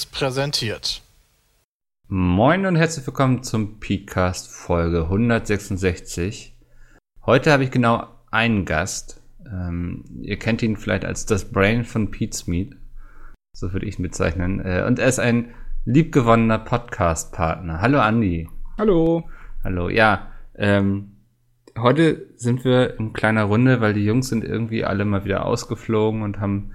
Seriös präsentiert. Moin und herzlich willkommen zum Podcast Folge 166. Heute habe ich genau einen Gast. Ähm, ihr kennt ihn vielleicht als das Brain von Pete's Meat. So würde ich ihn bezeichnen. Äh, und er ist ein liebgewonnener Podcast-Partner. Hallo Andi. Hallo. Hallo, ja. Ähm, heute sind wir in kleiner Runde, weil die Jungs sind irgendwie alle mal wieder ausgeflogen und haben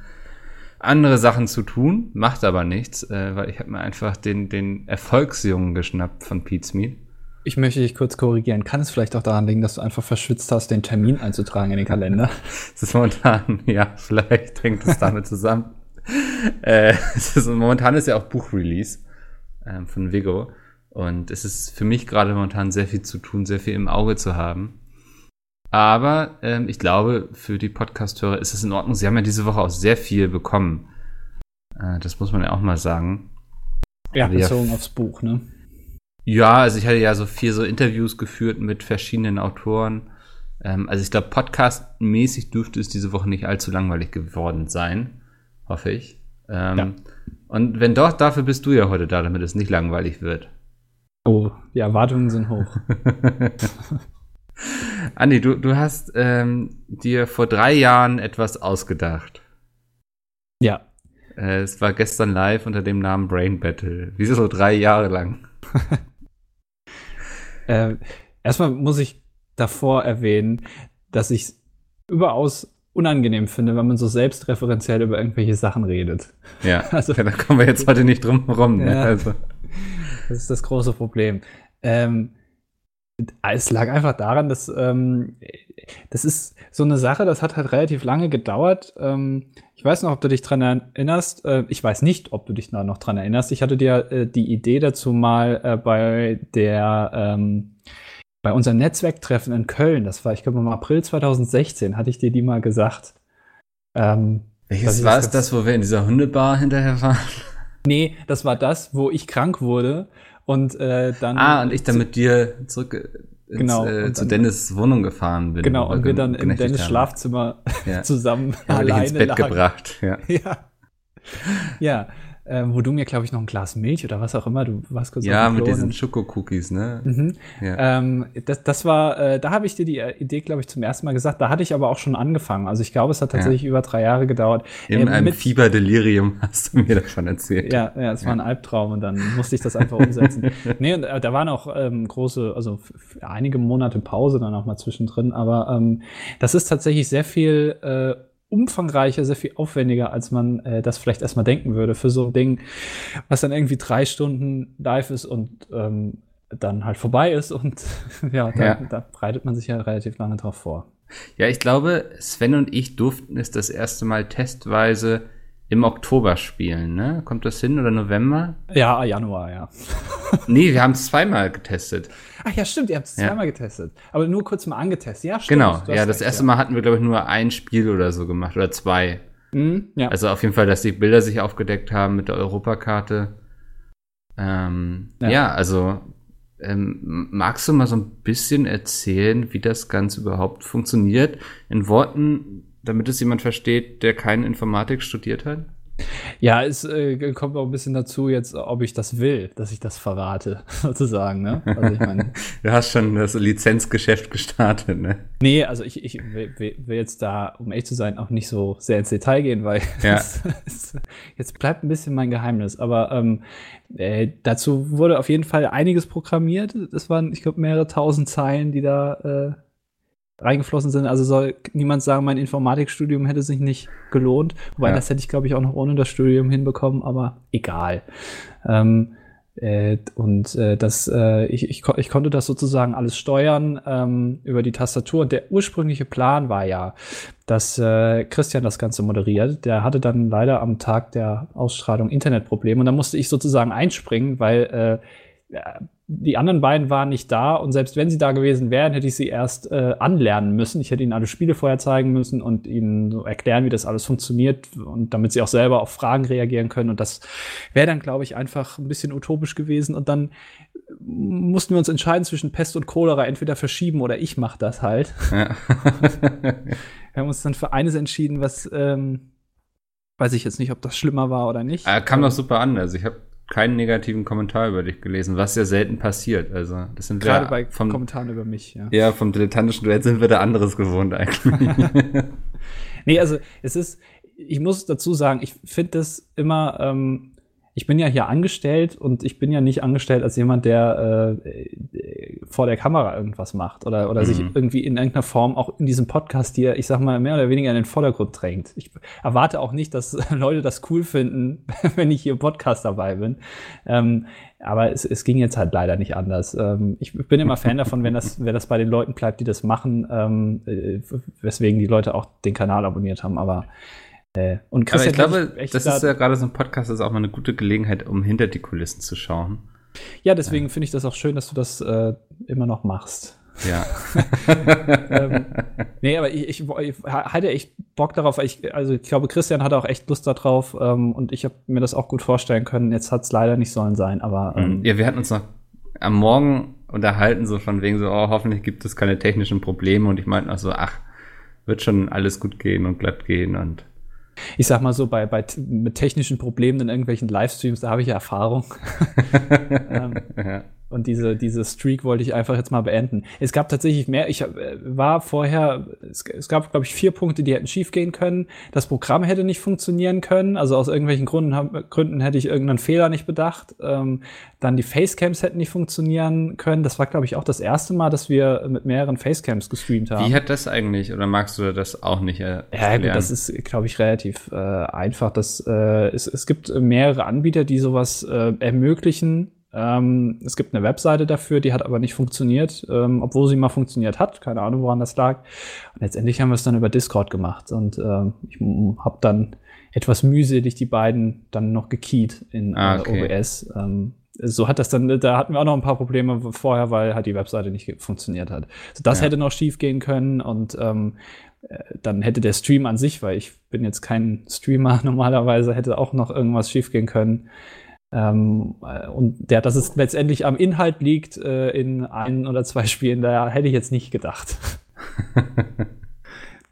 andere Sachen zu tun, macht aber nichts, äh, weil ich habe mir einfach den, den Erfolgsjungen geschnappt von Pete's Meat. Ich möchte dich kurz korrigieren. Kann es vielleicht auch daran liegen, dass du einfach verschwitzt hast, den Termin einzutragen in den Kalender? Es ist momentan, ja, vielleicht hängt es damit zusammen. äh, es ist, momentan ist ja auch Buchrelease ähm, von Vigo. Und es ist für mich gerade momentan sehr viel zu tun, sehr viel im Auge zu haben. Aber ähm, ich glaube, für die Podcasthörer ist es in Ordnung. Sie haben ja diese Woche auch sehr viel bekommen. Äh, das muss man ja auch mal sagen. Ja, bezogen ja, aufs Buch, ne? Ja, also ich hatte ja so vier so Interviews geführt mit verschiedenen Autoren. Ähm, also ich glaube, podcastmäßig dürfte es diese Woche nicht allzu langweilig geworden sein. Hoffe ich. Ähm, ja. Und wenn doch, dafür bist du ja heute da, damit es nicht langweilig wird. Oh, die Erwartungen sind hoch. Andi, du, du hast ähm, dir vor drei Jahren etwas ausgedacht. Ja. Äh, es war gestern live unter dem Namen Brain Battle. Wieso so drei Jahre lang? äh, erstmal muss ich davor erwähnen, dass ich es überaus unangenehm finde, wenn man so selbstreferenziell über irgendwelche Sachen redet. Ja, also, da kommen wir jetzt heute nicht drum herum. Ne? Ja, also. Das ist das große Problem. Ähm, es lag einfach daran, dass ähm, das ist so eine Sache, das hat halt relativ lange gedauert. Ähm, ich weiß noch, ob du dich dran erinnerst. Äh, ich weiß nicht, ob du dich da noch dran erinnerst. Ich hatte dir äh, die Idee dazu mal äh, bei der ähm, bei unserem Netzwerktreffen in Köln, das war, ich glaube, im April 2016, hatte ich dir die mal gesagt. Ähm, Welches war es das, wo wir in dieser Hundebar hinterher waren? Nee, das war das, wo ich krank wurde und äh, dann. Ah, und ich dann mit dir zurück ins, genau, äh, zu Dennis Wohnung gefahren bin. Genau, und wir dann in Dennis haben. Schlafzimmer ja. zusammen ja, alleine ins Bett lagen. gebracht. Ja. ja. ja äh, wo du mir, glaube ich, noch ein Glas Milch oder was auch immer, du warst kurz Ja, mit diesen Schoko-Cookies, ne? Mhm. Ja. Ähm, das, das war, äh, da habe ich dir die äh, Idee, glaube ich, zum ersten Mal gesagt. Da hatte ich aber auch schon angefangen. Also ich glaube, es hat tatsächlich ja. über drei Jahre gedauert. In äh, einem Fieberdelirium hast du mir davon erzählt. Ja, ja, es war ein Albtraum und dann musste ich das einfach umsetzen. nee, und äh, da waren auch ähm, große, also einige Monate Pause dann auch mal zwischendrin, aber ähm, das ist tatsächlich sehr viel äh, umfangreicher, sehr viel aufwendiger, als man äh, das vielleicht erstmal denken würde für so ein Ding, was dann irgendwie drei Stunden live ist und ähm, dann halt vorbei ist und ja, da, ja, da bereitet man sich ja relativ lange drauf vor. Ja, ich glaube, Sven und ich durften es das erste Mal testweise im Oktober spielen, ne? Kommt das hin oder November? Ja, Januar, ja. nee, wir haben es zweimal getestet. Ach ja, stimmt, ihr habt es ja. zweimal getestet. Aber nur kurz mal angetestet. Ja, stimmt. Genau, ja, das recht, erste Mal hatten wir, glaube ich, nur ein Spiel oder so gemacht oder zwei. Mhm, ja. Also auf jeden Fall, dass die Bilder sich aufgedeckt haben mit der Europakarte. Ähm, ja. ja, also ähm, magst du mal so ein bisschen erzählen, wie das Ganze überhaupt funktioniert? In Worten, damit es jemand versteht, der keine Informatik studiert hat? Ja, es äh, kommt auch ein bisschen dazu jetzt, ob ich das will, dass ich das verrate, sozusagen. Ne? Also ich mein, du hast schon das Lizenzgeschäft gestartet, ne? Nee, also ich, ich will, will, jetzt da, um echt zu sein, auch nicht so sehr ins Detail gehen, weil ja. es, es, jetzt bleibt ein bisschen mein Geheimnis. Aber ähm, äh, dazu wurde auf jeden Fall einiges programmiert. Es waren, ich glaube, mehrere tausend Zeilen, die da äh, reingeflossen sind. Also soll niemand sagen, mein Informatikstudium hätte sich nicht gelohnt. Wobei ja. das hätte ich, glaube ich, auch noch ohne das Studium hinbekommen, aber egal. Ähm, äh, und äh, das, äh, ich, ich, ich konnte das sozusagen alles steuern ähm, über die Tastatur. Und der ursprüngliche Plan war ja, dass äh, Christian das Ganze moderiert. Der hatte dann leider am Tag der Ausstrahlung Internetprobleme und da musste ich sozusagen einspringen, weil äh, die anderen beiden waren nicht da und selbst wenn sie da gewesen wären, hätte ich sie erst äh, anlernen müssen. Ich hätte ihnen alle Spiele vorher zeigen müssen und ihnen so erklären, wie das alles funktioniert und damit sie auch selber auf Fragen reagieren können. Und das wäre dann, glaube ich, einfach ein bisschen utopisch gewesen. Und dann mussten wir uns entscheiden zwischen Pest und Cholera, entweder verschieben oder ich mache das halt. Ja. wir haben uns dann für eines entschieden, was ähm, Weiß ich jetzt nicht, ob das schlimmer war oder nicht. Er kam doch super an. Also ich habe keinen negativen Kommentar über dich gelesen, was ja selten passiert. Also das sind gerade bei vom, Kommentaren über mich. Ja. ja, vom dilettantischen Duett sind wir da anderes gewohnt eigentlich. nee, also es ist, ich muss dazu sagen, ich finde das immer ähm, ich bin ja hier angestellt und ich bin ja nicht angestellt als jemand, der äh, vor der Kamera irgendwas macht oder, oder mhm. sich irgendwie in irgendeiner Form auch in diesem Podcast hier, ich sag mal, mehr oder weniger in den Vordergrund drängt. Ich erwarte auch nicht, dass Leute das cool finden, wenn ich hier im Podcast dabei bin. Ähm, aber es, es ging jetzt halt leider nicht anders. Ähm, ich bin immer Fan davon, wenn das, wenn das bei den Leuten bleibt, die das machen, ähm, äh, weswegen die Leute auch den Kanal abonniert haben. Aber äh, und Christian Aber ich glaube, das ist ja gerade so ein Podcast, das ist auch mal eine gute Gelegenheit, um hinter die Kulissen zu schauen. Ja, deswegen ja. finde ich das auch schön, dass du das äh, immer noch machst. Ja. ähm, nee, aber ich, ich, ich hatte echt Bock darauf. Ich, also ich glaube, Christian hatte auch echt Lust darauf ähm, und ich habe mir das auch gut vorstellen können. Jetzt hat es leider nicht sollen sein, aber. Mhm. Ähm, ja, wir hatten uns noch am Morgen unterhalten, so von wegen so, oh, hoffentlich gibt es keine technischen Probleme und ich meinte auch so, ach, wird schon alles gut gehen und glatt gehen und ich sag mal so, bei, bei mit technischen Problemen in irgendwelchen Livestreams, da habe ich ja Erfahrung. ähm, ja. Und diese, diese Streak wollte ich einfach jetzt mal beenden. Es gab tatsächlich mehr. Ich äh, war vorher, es, es gab, glaube ich, vier Punkte, die hätten schief gehen können. Das Programm hätte nicht funktionieren können. Also aus irgendwelchen Gründen, Gründen hätte ich irgendeinen Fehler nicht bedacht. Ähm, dann die Facecams hätten nicht funktionieren können. Das war, glaube ich, auch das erste Mal, dass wir mit mehreren Facecams gestreamt haben. Wie hat das eigentlich? Oder magst du das auch nicht? Äh, ja, gut, das ist, glaube ich, relativ äh, einfach. Das, äh, es, es gibt mehrere Anbieter, die sowas äh, ermöglichen ähm, es gibt eine Webseite dafür, die hat aber nicht funktioniert, ähm, obwohl sie mal funktioniert hat. Keine Ahnung, woran das lag. Und letztendlich haben wir es dann über Discord gemacht und äh, ich habe dann etwas mühselig die beiden dann noch gekeyt in ah, okay. äh, OBS. Ähm, so hat das dann, da hatten wir auch noch ein paar Probleme vorher, weil halt die Webseite nicht funktioniert hat. Also das ja. hätte noch schief gehen können und ähm, äh, dann hätte der Stream an sich, weil ich bin jetzt kein Streamer normalerweise, hätte auch noch irgendwas schief gehen können. Ähm, äh, und der, dass es letztendlich am Inhalt liegt äh, in ein oder zwei Spielen, da hätte ich jetzt nicht gedacht.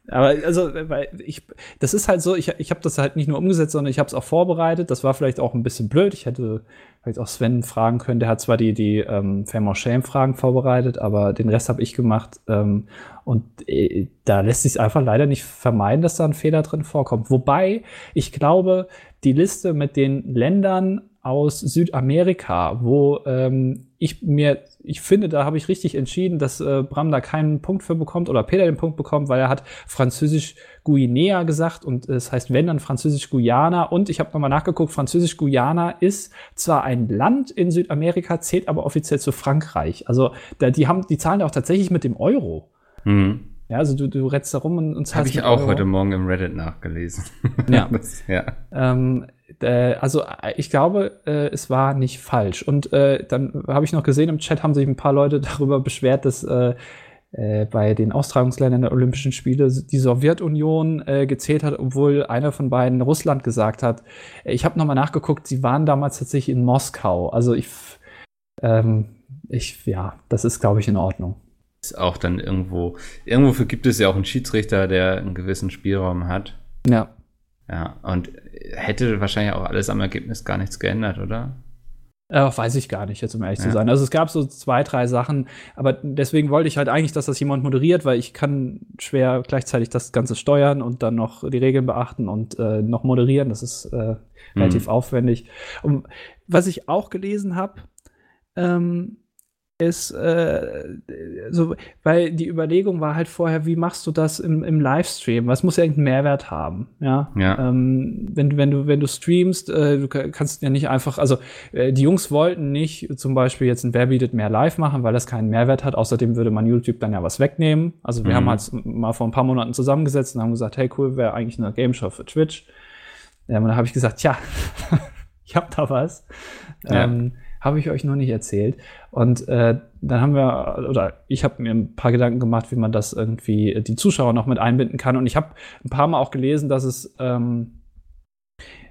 Aber also, weil ich, das ist halt so, ich, ich habe das halt nicht nur umgesetzt, sondern ich habe es auch vorbereitet. Das war vielleicht auch ein bisschen blöd. Ich hätte vielleicht auch Sven fragen können. Der hat zwar die, die ähm, Fame or Shame-Fragen vorbereitet, aber den Rest habe ich gemacht. Ähm, und äh, da lässt sich einfach leider nicht vermeiden, dass da ein Fehler drin vorkommt. Wobei, ich glaube, die Liste mit den Ländern aus Südamerika, wo ähm, ich mir, ich finde, da habe ich richtig entschieden, dass äh, Bram da keinen Punkt für bekommt oder Peter den Punkt bekommt, weil er hat Französisch Guinea gesagt und es heißt wenn dann Französisch Guyana und ich habe nochmal nachgeguckt, Französisch Guyana ist zwar ein Land in Südamerika, zählt aber offiziell zu Frankreich. Also da, die haben, die zahlen auch tatsächlich mit dem Euro. Mhm. Ja, also du, du rennst da rum und, und Habe ich auch Euro. heute Morgen im Reddit nachgelesen. Ja. das, ja. Ähm, äh, also äh, ich glaube, äh, es war nicht falsch. Und äh, dann habe ich noch gesehen, im Chat haben sich ein paar Leute darüber beschwert, dass äh, äh, bei den Austragungsländern der Olympischen Spiele die Sowjetunion äh, gezählt hat, obwohl einer von beiden Russland gesagt hat. Ich habe nochmal nachgeguckt, sie waren damals tatsächlich in Moskau. Also ich, ähm, ich ja, das ist, glaube ich, in Ordnung. Ist auch dann irgendwo, irgendwo gibt es ja auch einen Schiedsrichter, der einen gewissen Spielraum hat. Ja. Ja, und hätte wahrscheinlich auch alles am Ergebnis gar nichts geändert, oder? Äh, weiß ich gar nicht, jetzt um ehrlich ja. zu sein. Also es gab so zwei, drei Sachen, aber deswegen wollte ich halt eigentlich, dass das jemand moderiert, weil ich kann schwer gleichzeitig das Ganze steuern und dann noch die Regeln beachten und äh, noch moderieren. Das ist äh, relativ mhm. aufwendig. Und was ich auch gelesen habe, ähm, ist, äh, so, weil die Überlegung war halt vorher, wie machst du das im, im Livestream? Was muss ja irgendeinen Mehrwert haben? Ja. ja. Ähm, wenn, wenn, du, wenn du streamst, äh, du kannst ja nicht einfach, also äh, die Jungs wollten nicht zum Beispiel jetzt ein Wer bietet mehr live machen, weil das keinen Mehrwert hat. Außerdem würde man YouTube dann ja was wegnehmen. Also wir mhm. haben halt mal vor ein paar Monaten zusammengesetzt und haben gesagt, hey cool, wäre eigentlich eine Game Show für Twitch. Ja, und dann habe ich gesagt, tja, ich hab da was. Ja. Ähm, habe ich euch noch nicht erzählt. Und äh, dann haben wir, oder ich habe mir ein paar Gedanken gemacht, wie man das irgendwie die Zuschauer noch mit einbinden kann. Und ich habe ein paar Mal auch gelesen, dass es ähm,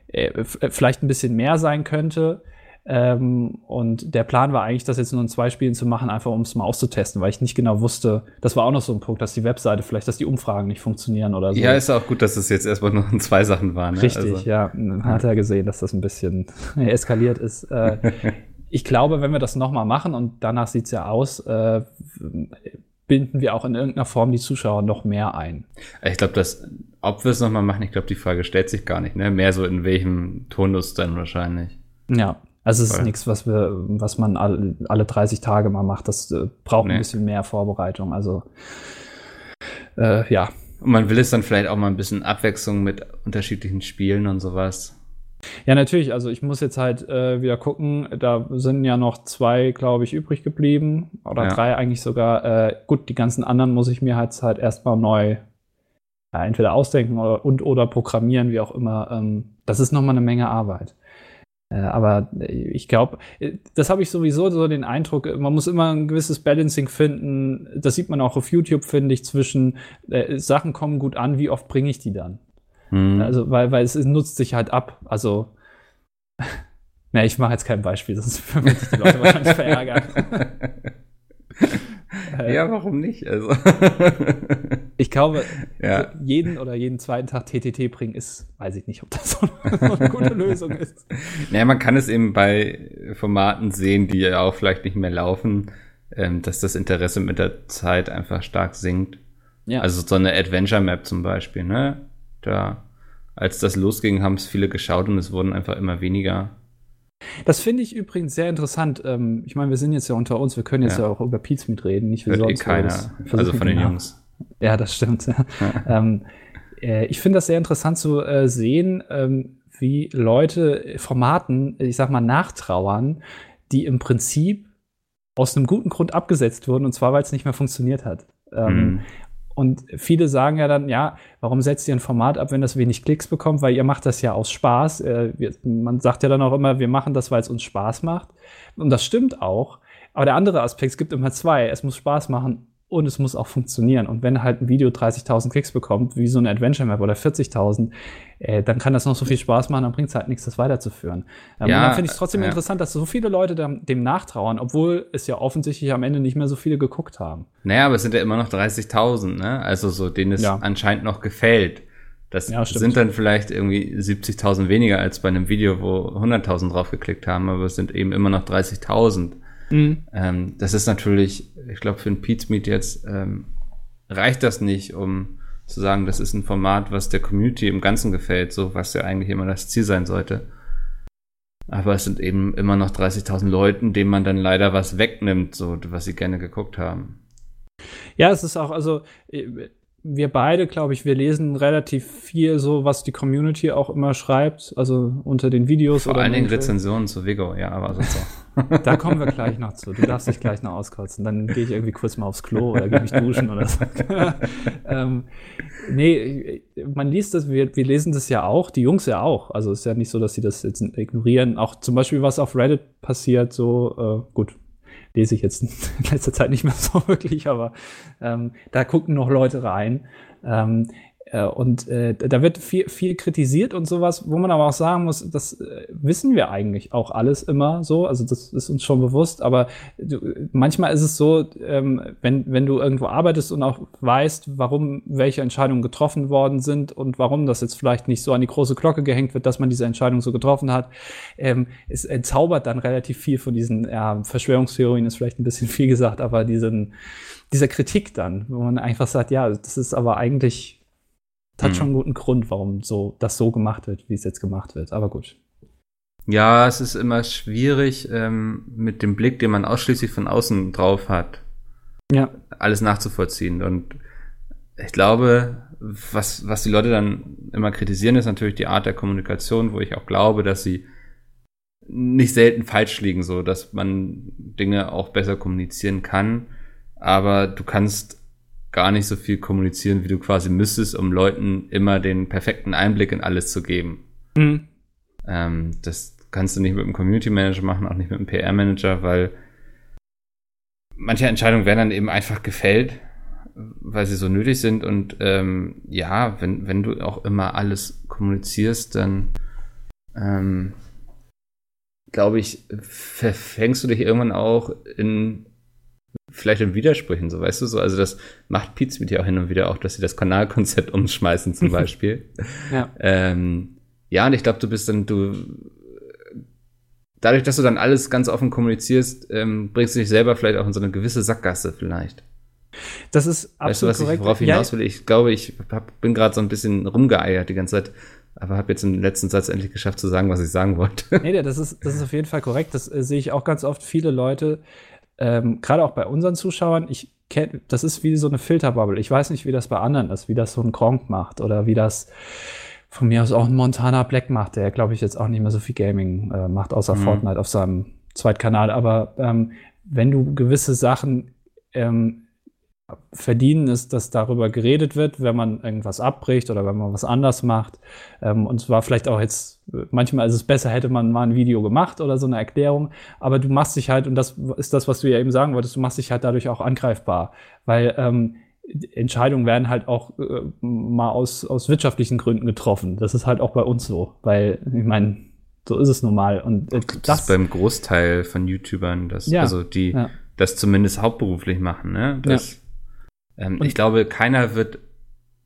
äh, vielleicht ein bisschen mehr sein könnte. Ähm, und der Plan war eigentlich, das jetzt nur in zwei Spielen zu machen, einfach um es mal auszutesten, weil ich nicht genau wusste, das war auch noch so ein Punkt, dass die Webseite, vielleicht, dass die Umfragen nicht funktionieren oder so. Ja, ist auch gut, dass es jetzt erstmal nur in zwei Sachen waren. Ne? Richtig, also. ja. Man hat ja gesehen, dass das ein bisschen eskaliert ist. Äh, ich glaube, wenn wir das nochmal machen und danach sieht's ja aus, äh, binden wir auch in irgendeiner Form die Zuschauer noch mehr ein. Ich glaube, dass, ob wir es nochmal machen, ich glaube, die Frage stellt sich gar nicht, ne? Mehr so in welchem Tonus dann wahrscheinlich. Ja, also es ist nichts, was wir, was man alle, alle 30 Tage mal macht. Das äh, braucht nee. ein bisschen mehr Vorbereitung. Also äh, ja. Und man will es dann vielleicht auch mal ein bisschen Abwechslung mit unterschiedlichen Spielen und sowas. Ja, natürlich. Also ich muss jetzt halt äh, wieder gucken. Da sind ja noch zwei, glaube ich, übrig geblieben. Oder ja. drei eigentlich sogar. Äh, gut, die ganzen anderen muss ich mir halt, halt erstmal neu ja, entweder ausdenken oder, und oder programmieren, wie auch immer. Ähm, das ist nochmal eine Menge Arbeit. Äh, aber ich glaube, das habe ich sowieso so den Eindruck, man muss immer ein gewisses Balancing finden. Das sieht man auch auf YouTube, finde ich, zwischen äh, Sachen kommen gut an, wie oft bringe ich die dann? Mhm. Also, weil, weil es nutzt sich halt ab. Also, ne, ich mache jetzt kein Beispiel, sonst würde ich die Leute wahrscheinlich verärgern. ja, warum nicht? Also. ich glaube, ja. jeden oder jeden zweiten Tag TTT bringen ist, weiß ich nicht, ob das so eine gute Lösung ist. Naja, man kann es eben bei Formaten sehen, die ja auch vielleicht nicht mehr laufen, ähm, dass das Interesse mit der Zeit einfach stark sinkt. Ja. Also so eine Adventure Map zum Beispiel, ne? Da, als das losging, haben es viele geschaut und es wurden einfach immer weniger. Das finde ich übrigens sehr interessant. Ähm, ich meine, wir sind jetzt ja unter uns, wir können jetzt ja, ja auch über Pizza mitreden, nicht wie Hört sonst. Eh keiner. Also von den Jungs. Ja, das stimmt. Ähm, äh, ich finde das sehr interessant zu äh, sehen, ähm, wie Leute Formaten, ich sag mal, nachtrauern, die im Prinzip aus einem guten Grund abgesetzt wurden, und zwar, weil es nicht mehr funktioniert hat. Ähm, mhm. Und viele sagen ja dann, ja, warum setzt ihr ein Format ab, wenn das wenig Klicks bekommt? Weil ihr macht das ja aus Spaß. Äh, wir, man sagt ja dann auch immer, wir machen das, weil es uns Spaß macht. Und das stimmt auch. Aber der andere Aspekt, es gibt immer zwei. Es muss Spaß machen und es muss auch funktionieren. Und wenn halt ein Video 30.000 Klicks bekommt, wie so eine Adventure Map oder 40.000, äh, dann kann das noch so viel Spaß machen, dann bringt es halt nichts, das weiterzuführen. Ähm, ja, und dann finde ich es trotzdem ja. interessant, dass so viele Leute dem, dem nachtrauern, obwohl es ja offensichtlich am Ende nicht mehr so viele geguckt haben. Naja, aber es sind ja immer noch 30.000, ne? Also so, denen es ja. anscheinend noch gefällt. Das ja, sind dann vielleicht irgendwie 70.000 weniger als bei einem Video, wo 100.000 drauf geklickt haben, aber es sind eben immer noch 30.000. Mhm. Ähm, das ist natürlich, ich glaube, für ein Pete's Meet jetzt ähm, reicht das nicht, um zu sagen, das ist ein Format, was der Community im Ganzen gefällt, so was ja eigentlich immer das Ziel sein sollte. Aber es sind eben immer noch 30.000 Leuten, denen man dann leider was wegnimmt, so was sie gerne geguckt haben. Ja, es ist auch, also äh, wir beide, glaube ich, wir lesen relativ viel so, was die Community auch immer schreibt, also unter den Videos. Vor allen Dingen Rezensionen zu Vigo, ja, aber sonst auch. da kommen wir gleich noch zu. Du darfst dich gleich noch auskotzen. Dann gehe ich irgendwie kurz mal aufs Klo oder gehe mich duschen oder so. ähm, nee, man liest das, wir, wir lesen das ja auch, die Jungs ja auch. Also es ist ja nicht so, dass sie das jetzt ignorieren. Auch zum Beispiel, was auf Reddit passiert, so, äh, gut, lese ich jetzt in letzter Zeit nicht mehr so wirklich, aber ähm, da gucken noch Leute rein. Ähm, äh, und äh, da wird viel, viel kritisiert und sowas, wo man aber auch sagen muss, das äh, wissen wir eigentlich auch alles immer so. Also das ist uns schon bewusst, aber du, manchmal ist es so, ähm, wenn, wenn du irgendwo arbeitest und auch weißt, warum welche Entscheidungen getroffen worden sind und warum das jetzt vielleicht nicht so an die große Glocke gehängt wird, dass man diese Entscheidung so getroffen hat, ähm, es entzaubert dann relativ viel von diesen ja, Verschwörungstheorien, ist vielleicht ein bisschen viel gesagt, aber diesen, dieser Kritik dann, wo man einfach sagt, ja, das ist aber eigentlich das hat mhm. schon einen guten Grund, warum so das so gemacht wird, wie es jetzt gemacht wird. Aber gut. Ja, es ist immer schwierig ähm, mit dem Blick, den man ausschließlich von außen drauf hat, ja. alles nachzuvollziehen. Und ich glaube, was, was die Leute dann immer kritisieren, ist natürlich die Art der Kommunikation, wo ich auch glaube, dass sie nicht selten falsch liegen, so dass man Dinge auch besser kommunizieren kann. Aber du kannst gar nicht so viel kommunizieren, wie du quasi müsstest, um Leuten immer den perfekten Einblick in alles zu geben. Mhm. Ähm, das kannst du nicht mit einem Community Manager machen, auch nicht mit einem PR Manager, weil manche Entscheidungen werden dann eben einfach gefällt, weil sie so nötig sind. Und ähm, ja, wenn, wenn du auch immer alles kommunizierst, dann ähm, glaube ich, verfängst du dich irgendwann auch in vielleicht in Widersprüchen, so weißt du so. Also das macht Pizza mit ja auch hin und wieder auch, dass sie das Kanalkonzept umschmeißen zum Beispiel. ja. Ähm, ja, und ich glaube, du bist dann, du dadurch, dass du dann alles ganz offen kommunizierst, ähm, bringst du dich selber vielleicht auch in so eine gewisse Sackgasse vielleicht. Das ist absolut weißt du, was korrekt. Ich, worauf ich hinaus will? Ich glaube, ich hab, bin gerade so ein bisschen rumgeeiert die ganze Zeit, aber habe jetzt im letzten Satz endlich geschafft zu sagen, was ich sagen wollte. Nee, das ist, das ist auf jeden Fall korrekt. Das äh, sehe ich auch ganz oft. Viele Leute, ähm, gerade auch bei unseren Zuschauern, ich kenne, das ist wie so eine Filterbubble. Ich weiß nicht, wie das bei anderen ist, wie das so ein Gronk macht oder wie das von mir aus auch ein Montana Black macht, der glaube ich jetzt auch nicht mehr so viel Gaming äh, macht, außer mhm. Fortnite auf seinem Zweitkanal. Aber ähm, wenn du gewisse Sachen ähm, verdienen, ist, dass darüber geredet wird, wenn man irgendwas abbricht oder wenn man was anders macht. Ähm, und zwar vielleicht auch jetzt, manchmal ist es besser, hätte man mal ein Video gemacht oder so eine Erklärung, aber du machst dich halt, und das ist das, was du ja eben sagen wolltest, du machst dich halt dadurch auch angreifbar, weil ähm, Entscheidungen werden halt auch äh, mal aus, aus wirtschaftlichen Gründen getroffen. Das ist halt auch bei uns so, weil ich meine, so ist es nun mal. Und äh, das, ist beim Großteil von YouTubern, dass, ja, also die ja. das zumindest hauptberuflich machen, ne? Das, ja. Ähm, ich glaube, keiner wird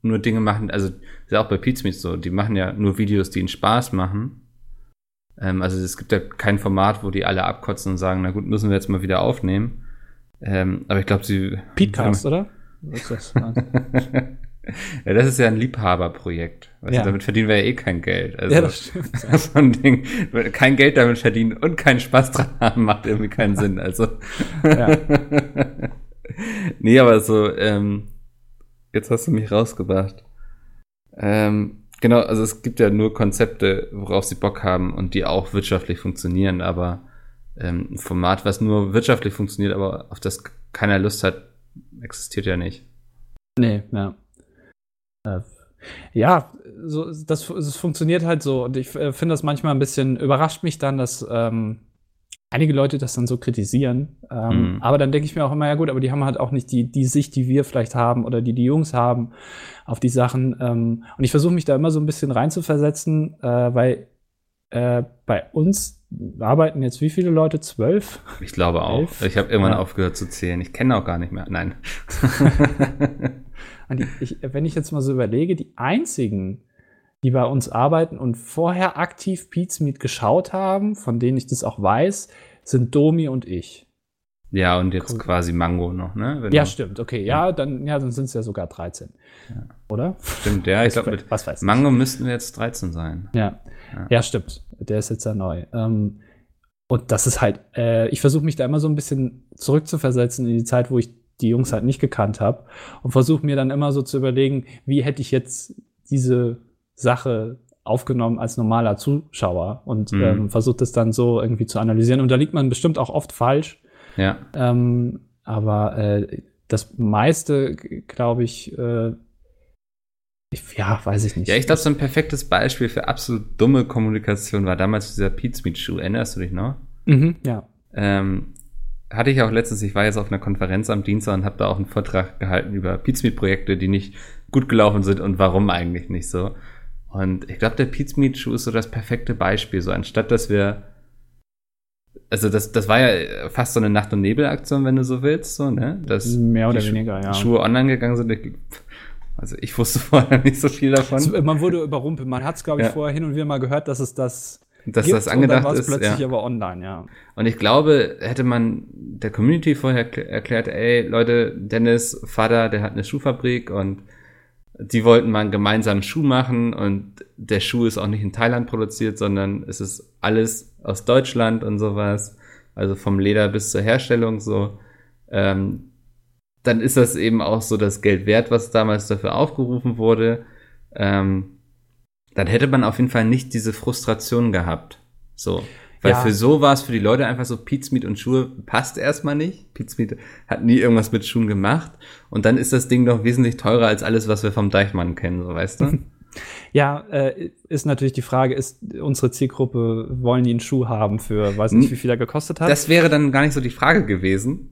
nur Dinge machen, also ist ja auch bei Pizmeet so, die machen ja nur Videos, die ihnen Spaß machen. Ähm, also es gibt ja kein Format, wo die alle abkotzen und sagen, na gut, müssen wir jetzt mal wieder aufnehmen. Ähm, aber ich glaube, sie. Podcast, oder? Was ist das? ja, das ist ja ein Liebhaberprojekt. Ja. damit verdienen wir ja eh kein Geld. Also, ja, das stimmt. so ein Ding, kein Geld damit verdienen und keinen Spaß dran haben, macht irgendwie keinen Sinn. Also. Ja. nee, aber so, ähm, jetzt hast du mich rausgebracht. Ähm, genau, also es gibt ja nur Konzepte, worauf sie Bock haben und die auch wirtschaftlich funktionieren, aber ähm, ein Format, was nur wirtschaftlich funktioniert, aber auf das keiner Lust hat, existiert ja nicht. Nee, ja. Äh, ja, so, das, das funktioniert halt so. Und ich äh, finde das manchmal ein bisschen, überrascht mich dann, dass ähm, einige Leute das dann so kritisieren. Ähm, mhm. Aber dann denke ich mir auch immer, ja gut, aber die haben halt auch nicht die, die Sicht, die wir vielleicht haben oder die die Jungs haben auf die Sachen. Ähm, und ich versuche mich da immer so ein bisschen reinzuversetzen, äh, weil äh, bei uns arbeiten jetzt wie viele Leute? Zwölf? Ich glaube auch. Elf? Ich habe irgendwann ja. aufgehört zu zählen. Ich kenne auch gar nicht mehr. Nein. ich, wenn ich jetzt mal so überlege, die einzigen, die bei uns arbeiten und vorher aktiv Pete's Meet geschaut haben, von denen ich das auch weiß, sind Domi und ich. Ja, und jetzt cool. quasi Mango noch, ne? Wenn ja, stimmt, okay. Ja, dann, ja, dann sind es ja sogar 13. Ja. Oder? Stimmt, ja, ich glaube, Mango müssten jetzt 13 sein. Ja. ja. ja, stimmt. Der ist jetzt ja neu. Ähm, und das ist halt, äh, ich versuche mich da immer so ein bisschen zurückzuversetzen in die Zeit, wo ich die Jungs halt nicht gekannt habe und versuche mir dann immer so zu überlegen, wie hätte ich jetzt diese Sache aufgenommen als normaler Zuschauer und mhm. ähm, versucht es dann so irgendwie zu analysieren. Und da liegt man bestimmt auch oft falsch. Ja. Ähm, aber äh, das meiste, glaube ich, äh, ich, ja, weiß ich nicht. Ja, ich glaube, so ein perfektes Beispiel für absolut dumme Kommunikation war damals dieser Pete's Meet Schuh. Erinnerst du dich noch? Mhm, ja. Ähm, hatte ich auch letztens, ich war jetzt auf einer Konferenz am Dienstag und habe da auch einen Vortrag gehalten über Pete's Meet Projekte, die nicht gut gelaufen sind und warum eigentlich nicht so. Und ich glaube, der Pete's Meet Schuh ist so das perfekte Beispiel. So anstatt, dass wir also das, das war ja fast so eine Nacht- und Nebel-Aktion, wenn du so willst, so, ne? Dass Mehr oder weniger, ja. Schuhe online gegangen sind. Also ich wusste vorher nicht so viel davon. Also man wurde überrumpelt. Man hat es, glaube ich, ja. vorher hin und wieder mal gehört, dass es das dass gibt, das angedacht und dann ist. plötzlich ja. aber online, ja. Und ich glaube, hätte man der Community vorher erklärt, ey, Leute, Dennis, Vater, der hat eine Schuhfabrik und die wollten mal einen gemeinsamen Schuh machen und der Schuh ist auch nicht in Thailand produziert, sondern es ist alles aus Deutschland und sowas. Also vom Leder bis zur Herstellung so. Ähm, dann ist das eben auch so das Geld wert, was damals dafür aufgerufen wurde. Ähm, dann hätte man auf jeden Fall nicht diese Frustration gehabt. So. Weil ja. für so war es für die Leute einfach so, Pizmeat und Schuhe passt erstmal nicht. Pizmeat hat nie irgendwas mit Schuhen gemacht. Und dann ist das Ding doch wesentlich teurer als alles, was wir vom Deichmann kennen, so weißt du? Ja, äh, ist natürlich die Frage, ist unsere Zielgruppe, wollen die einen Schuh haben für, weiß nicht, wie viel er gekostet hat? Das wäre dann gar nicht so die Frage gewesen.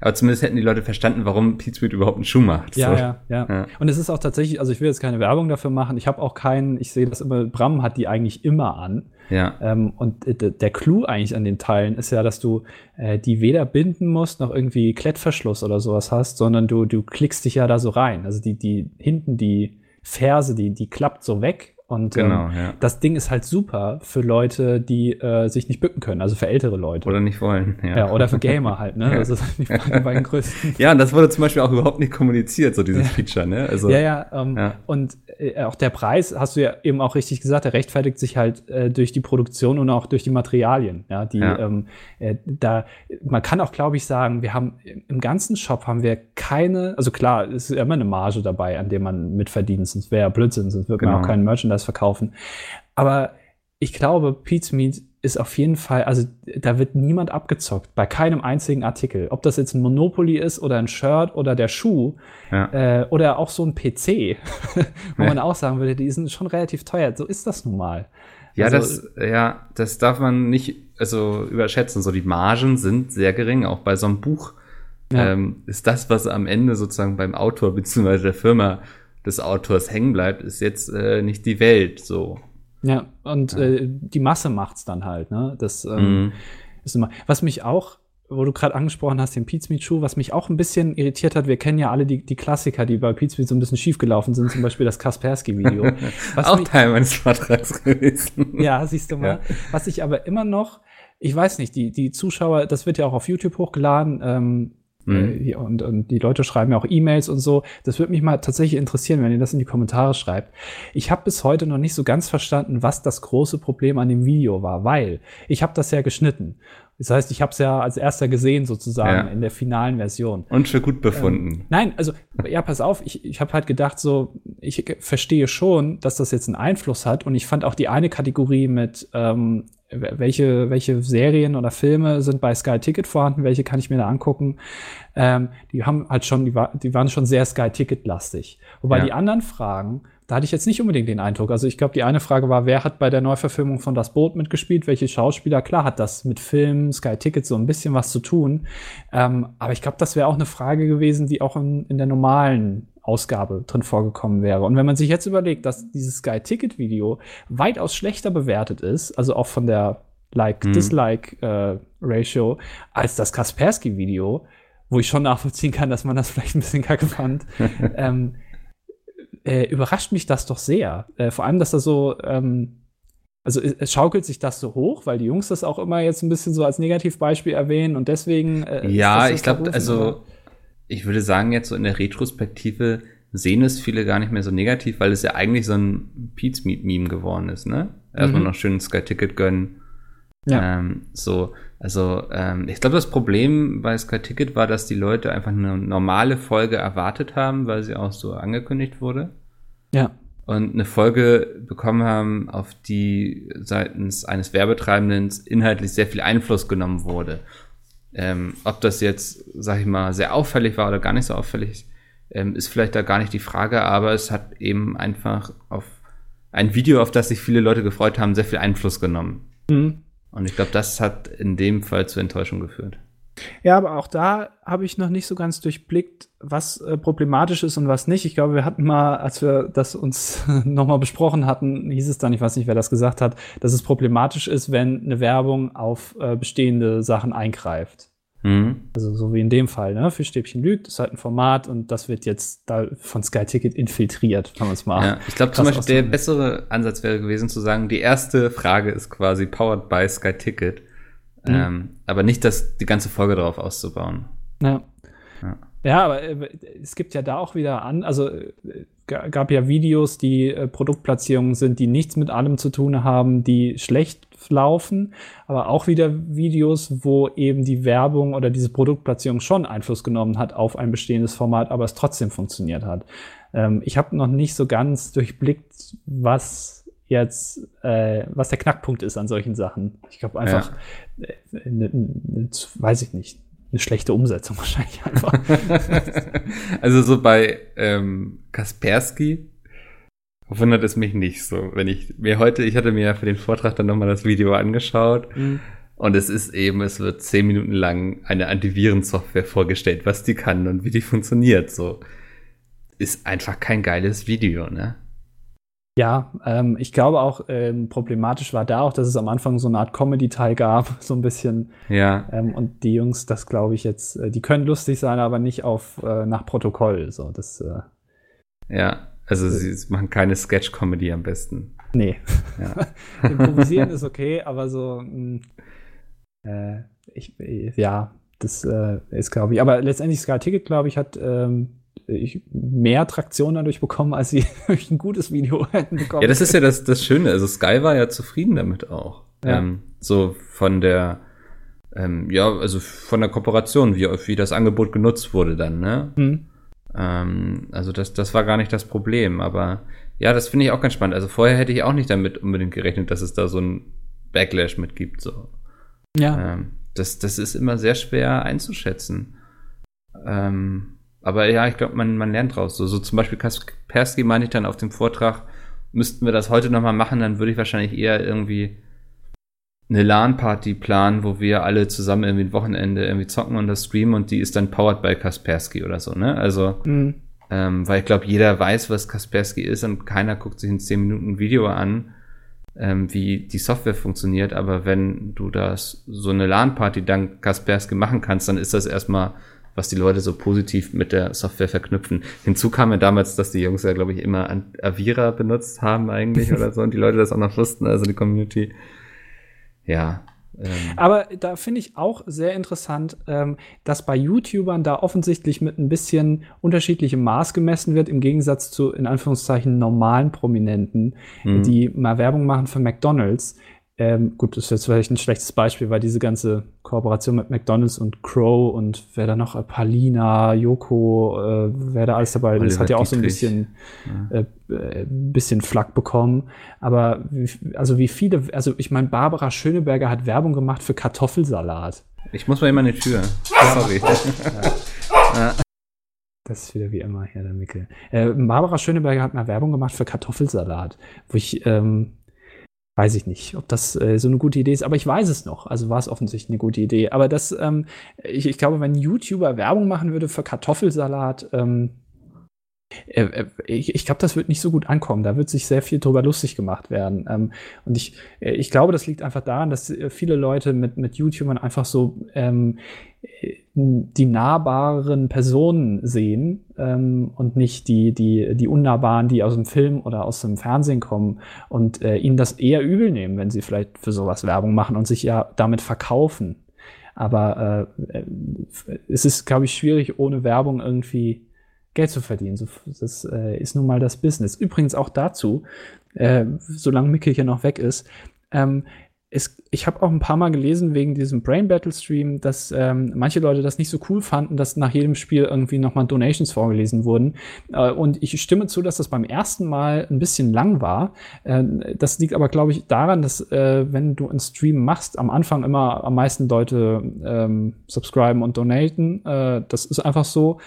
Aber zumindest hätten die Leute verstanden, warum Smith überhaupt einen Schuh macht. Ja, so. ja, ja, ja. Und es ist auch tatsächlich, also ich will jetzt keine Werbung dafür machen. Ich habe auch keinen, ich sehe das immer, Bram hat die eigentlich immer an. Ja. Ähm, und der Clou eigentlich an den Teilen ist ja, dass du äh, die weder binden musst, noch irgendwie Klettverschluss oder sowas hast, sondern du, du klickst dich ja da so rein. Also die, die hinten die Ferse, die, die klappt so weg und genau, ähm, ja. das Ding ist halt super für Leute, die äh, sich nicht bücken können, also für ältere Leute. Oder nicht wollen, ja. ja oder für Gamer halt, ne? ja. Das ist die beiden größten. Ja, und das wurde zum Beispiel auch überhaupt nicht kommuniziert, so dieses Feature, ne? Also, ja, ja, ähm, ja. Und äh, auch der Preis, hast du ja eben auch richtig gesagt, der rechtfertigt sich halt äh, durch die Produktion und auch durch die Materialien, ja, die ähm, äh, da, man kann auch, glaube ich, sagen, wir haben im ganzen Shop haben wir keine, also klar, es ist immer eine Marge dabei, an der man mitverdient, sonst wäre ja Blödsinn, sonst wird genau. man auch keinen Merchandise verkaufen. Aber ich glaube, Pete's Meat ist auf jeden Fall, also da wird niemand abgezockt, bei keinem einzigen Artikel. Ob das jetzt ein Monopoly ist oder ein Shirt oder der Schuh ja. äh, oder auch so ein PC, wo ja. man auch sagen würde, die sind schon relativ teuer. So ist das nun mal. Ja, also, das, ja, das darf man nicht also überschätzen. So die Margen sind sehr gering, auch bei so einem Buch. Ja. Ähm, ist das, was am Ende sozusagen beim Autor bzw. der Firma des Autors hängen bleibt, ist jetzt äh, nicht die Welt so. Ja, und ja. Äh, die Masse macht's dann halt, ne? Das ähm, mhm. ist immer. Was mich auch, wo du gerade angesprochen hast, den Pizmeet Schuh, was mich auch ein bisschen irritiert hat, wir kennen ja alle die, die Klassiker, die bei Pizmeet so ein bisschen schief gelaufen sind, zum Beispiel das Kaspersky-Video. auch mich, Teil meines Vortrags gewesen. ja, siehst du mal. Ja. Was ich aber immer noch, ich weiß nicht, die, die Zuschauer, das wird ja auch auf YouTube hochgeladen, ähm, Mhm. Äh, und, und die Leute schreiben ja auch E-Mails und so. Das würde mich mal tatsächlich interessieren, wenn ihr das in die Kommentare schreibt. Ich habe bis heute noch nicht so ganz verstanden, was das große Problem an dem Video war, weil ich habe das ja geschnitten. Das heißt, ich habe es ja als erster gesehen sozusagen ja. in der finalen Version. Und für gut befunden. Ähm, nein, also ja, pass auf, ich, ich habe halt gedacht, so, ich verstehe schon, dass das jetzt einen Einfluss hat. Und ich fand auch die eine Kategorie mit ähm, welche, welche Serien oder Filme sind bei Sky Ticket vorhanden, welche kann ich mir da angucken. Ähm, die haben halt schon, die, war, die waren schon sehr Sky Ticket-lastig. Wobei ja. die anderen Fragen, da hatte ich jetzt nicht unbedingt den Eindruck. Also ich glaube, die eine Frage war, wer hat bei der Neuverfilmung von Das Boot mitgespielt? Welche Schauspieler? Klar hat das mit Film, Sky Ticket so ein bisschen was zu tun. Ähm, aber ich glaube, das wäre auch eine Frage gewesen, die auch in, in der normalen Ausgabe drin vorgekommen wäre. Und wenn man sich jetzt überlegt, dass dieses Sky Ticket Video weitaus schlechter bewertet ist, also auch von der Like-Dislike-Ratio, mhm. äh, als das Kaspersky-Video, wo ich schon nachvollziehen kann, dass man das vielleicht ein bisschen kacke fand, ähm, äh, überrascht mich das doch sehr. Äh, vor allem, dass da so, ähm, also es schaukelt sich das so hoch, weil die Jungs das auch immer jetzt ein bisschen so als Negativbeispiel erwähnen und deswegen. Äh, ja, ich glaube, also ich würde sagen, jetzt so in der Retrospektive sehen es viele gar nicht mehr so negativ, weil es ja eigentlich so ein Pete's Meet Meme geworden ist, ne? Erstmal mhm. noch schön Sky Ticket gönnen. Ja. Ähm, so, also ähm, ich glaube, das Problem bei Sky Ticket war, dass die Leute einfach eine normale Folge erwartet haben, weil sie auch so angekündigt wurde. Ja. Und eine Folge bekommen haben, auf die seitens eines Werbetreibenden inhaltlich sehr viel Einfluss genommen wurde. Ähm, ob das jetzt, sag ich mal, sehr auffällig war oder gar nicht so auffällig, ähm, ist vielleicht da gar nicht die Frage, aber es hat eben einfach auf ein Video, auf das sich viele Leute gefreut haben, sehr viel Einfluss genommen. Mhm. Und ich glaube, das hat in dem Fall zu Enttäuschung geführt. Ja, aber auch da habe ich noch nicht so ganz durchblickt, was äh, problematisch ist und was nicht. Ich glaube, wir hatten mal, als wir das uns nochmal besprochen hatten, hieß es dann, ich weiß nicht, wer das gesagt hat, dass es problematisch ist, wenn eine Werbung auf äh, bestehende Sachen eingreift. Mhm. Also so wie in dem Fall, ne? Fischstäbchen lügt, ist halt ein Format und das wird jetzt da von Sky Ticket infiltriert, kann man es mal. Ja, ich glaube zum Beispiel der bessere Ansatz wäre gewesen zu sagen, die erste Frage ist quasi powered by Sky Ticket Mhm. Ähm, aber nicht, das, die ganze Folge darauf auszubauen. Ja. Ja, ja aber äh, es gibt ja da auch wieder an, also äh, gab ja Videos, die äh, Produktplatzierungen sind, die nichts mit allem zu tun haben, die schlecht laufen, aber auch wieder Videos, wo eben die Werbung oder diese Produktplatzierung schon Einfluss genommen hat auf ein bestehendes Format, aber es trotzdem funktioniert hat. Ähm, ich habe noch nicht so ganz durchblickt, was jetzt, äh, was der Knackpunkt ist an solchen Sachen. Ich glaube einfach, ja. äh, ne, ne, weiß ich nicht, eine schlechte Umsetzung wahrscheinlich einfach. also so bei ähm, Kaspersky wundert es mich nicht so, wenn ich mir heute, ich hatte mir ja für den Vortrag dann nochmal das Video angeschaut. Mhm. Und es ist eben, es wird zehn Minuten lang eine Antivirensoftware vorgestellt, was die kann und wie die funktioniert. So ist einfach kein geiles Video, ne? Ja, ähm, ich glaube auch, ähm, problematisch war da auch, dass es am Anfang so eine Art Comedy-Teil gab, so ein bisschen. Ja. Ähm, und die Jungs, das glaube ich jetzt, äh, die können lustig sein, aber nicht auf äh, nach Protokoll. So, das. Äh, ja, also sie machen keine Sketch-Comedy am besten. Nee. Ja. Improvisieren ist okay, aber so, mh, hm, äh, ich, ja, das äh, ist, glaube ich. Aber letztendlich Sky Ticket, glaube ich, hat ähm, ich mehr Traktion dadurch bekommen, als sie durch ein gutes Video hätten bekommen. Ja, das ist ja das, das Schöne. Also Sky war ja zufrieden damit auch. Ja. Ähm, so von der, ähm, ja, also von der Kooperation, wie, wie das Angebot genutzt wurde dann, ne? Mhm. Ähm, also das, das war gar nicht das Problem. Aber ja, das finde ich auch ganz spannend. Also vorher hätte ich auch nicht damit unbedingt gerechnet, dass es da so ein Backlash mit gibt. So. Ja. Ähm, das, das ist immer sehr schwer einzuschätzen. Ähm, aber ja, ich glaube, man, man lernt draus. So, so zum Beispiel Kaspersky meinte ich dann auf dem Vortrag, müssten wir das heute nochmal machen, dann würde ich wahrscheinlich eher irgendwie eine LAN-Party planen, wo wir alle zusammen irgendwie ein Wochenende irgendwie zocken und das streamen und die ist dann powered by Kaspersky oder so, ne? Also, mhm. ähm, weil ich glaube, jeder weiß, was Kaspersky ist und keiner guckt sich in 10 Minuten Video an, ähm, wie die Software funktioniert, aber wenn du das so eine LAN-Party dank Kaspersky machen kannst, dann ist das erstmal was die Leute so positiv mit der Software verknüpfen. Hinzu kam ja damals, dass die Jungs ja, glaube ich, immer Avira benutzt haben eigentlich oder so und die Leute das auch noch wussten, also die Community. Ja. Ähm. Aber da finde ich auch sehr interessant, ähm, dass bei YouTubern da offensichtlich mit ein bisschen unterschiedlichem Maß gemessen wird, im Gegensatz zu, in Anführungszeichen, normalen Prominenten, mhm. die mal Werbung machen für McDonalds ähm, gut, das ist jetzt vielleicht ein schlechtes Beispiel, weil diese ganze Kooperation mit McDonalds und Crow und wer da noch, Palina, Yoko, äh, wer da alles dabei ist, hat ja auch so ein bisschen, ja. äh, äh, bisschen Flack bekommen. Aber wie, also wie viele, also ich meine, Barbara Schöneberger hat Werbung gemacht für Kartoffelsalat. Ich muss mal immer eine Tür. Sorry. ja. Das ist wieder wie immer hier der Mickel. Äh, Barbara Schöneberger hat mal Werbung gemacht für Kartoffelsalat, wo ich ähm, weiß ich nicht, ob das äh, so eine gute Idee ist, aber ich weiß es noch. Also war es offensichtlich eine gute Idee. Aber das, ähm, ich, ich glaube, wenn ein YouTuber Werbung machen würde für Kartoffelsalat, ähm, äh, äh, ich, ich glaube, das wird nicht so gut ankommen. Da wird sich sehr viel drüber lustig gemacht werden. Ähm, und ich, äh, ich glaube, das liegt einfach daran, dass viele Leute mit, mit YouTubern einfach so ähm, die nahbaren Personen sehen ähm, und nicht die, die, die unnahbaren, die aus dem Film oder aus dem Fernsehen kommen und äh, ihnen das eher übel nehmen, wenn sie vielleicht für sowas Werbung machen und sich ja damit verkaufen. Aber äh, es ist, glaube ich, schwierig, ohne Werbung irgendwie Geld zu verdienen. So, das äh, ist nun mal das Business. Übrigens auch dazu, äh, solange Mickey hier noch weg ist, ähm, es, ich habe auch ein paar Mal gelesen wegen diesem Brain Battle Stream, dass ähm, manche Leute das nicht so cool fanden, dass nach jedem Spiel irgendwie nochmal Donations vorgelesen wurden. Äh, und ich stimme zu, dass das beim ersten Mal ein bisschen lang war. Äh, das liegt aber, glaube ich, daran, dass äh, wenn du einen Stream machst, am Anfang immer am meisten Leute ähm, subscriben und donaten. Äh, das ist einfach so.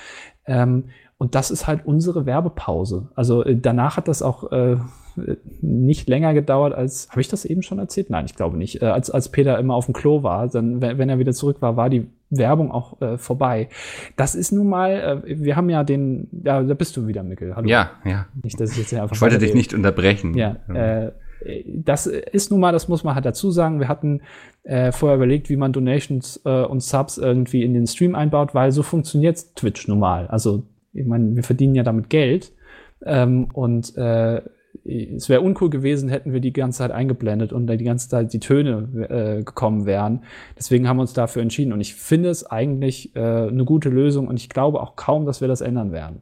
Ähm, und das ist halt unsere Werbepause. Also äh, danach hat das auch äh, nicht länger gedauert als, habe ich das eben schon erzählt? Nein, ich glaube nicht. Äh, als, als Peter immer auf dem Klo war, dann, wenn, er wieder zurück war, war die Werbung auch äh, vorbei. Das ist nun mal, äh, wir haben ja den, ja, da bist du wieder, Mikkel. Hallo. Ja, ja. Nicht, dass ich jetzt einfach. Ich wollte dich nicht unterbrechen. Ja, äh, das ist nun mal, das muss man halt dazu sagen. Wir hatten äh, vorher überlegt, wie man Donations äh, und Subs irgendwie in den Stream einbaut, weil so funktioniert Twitch nun mal. Also ich meine, wir verdienen ja damit Geld. Ähm, und äh, es wäre uncool gewesen, hätten wir die ganze Zeit eingeblendet und da die ganze Zeit die Töne äh, gekommen wären. Deswegen haben wir uns dafür entschieden. Und ich finde es eigentlich äh, eine gute Lösung und ich glaube auch kaum, dass wir das ändern werden.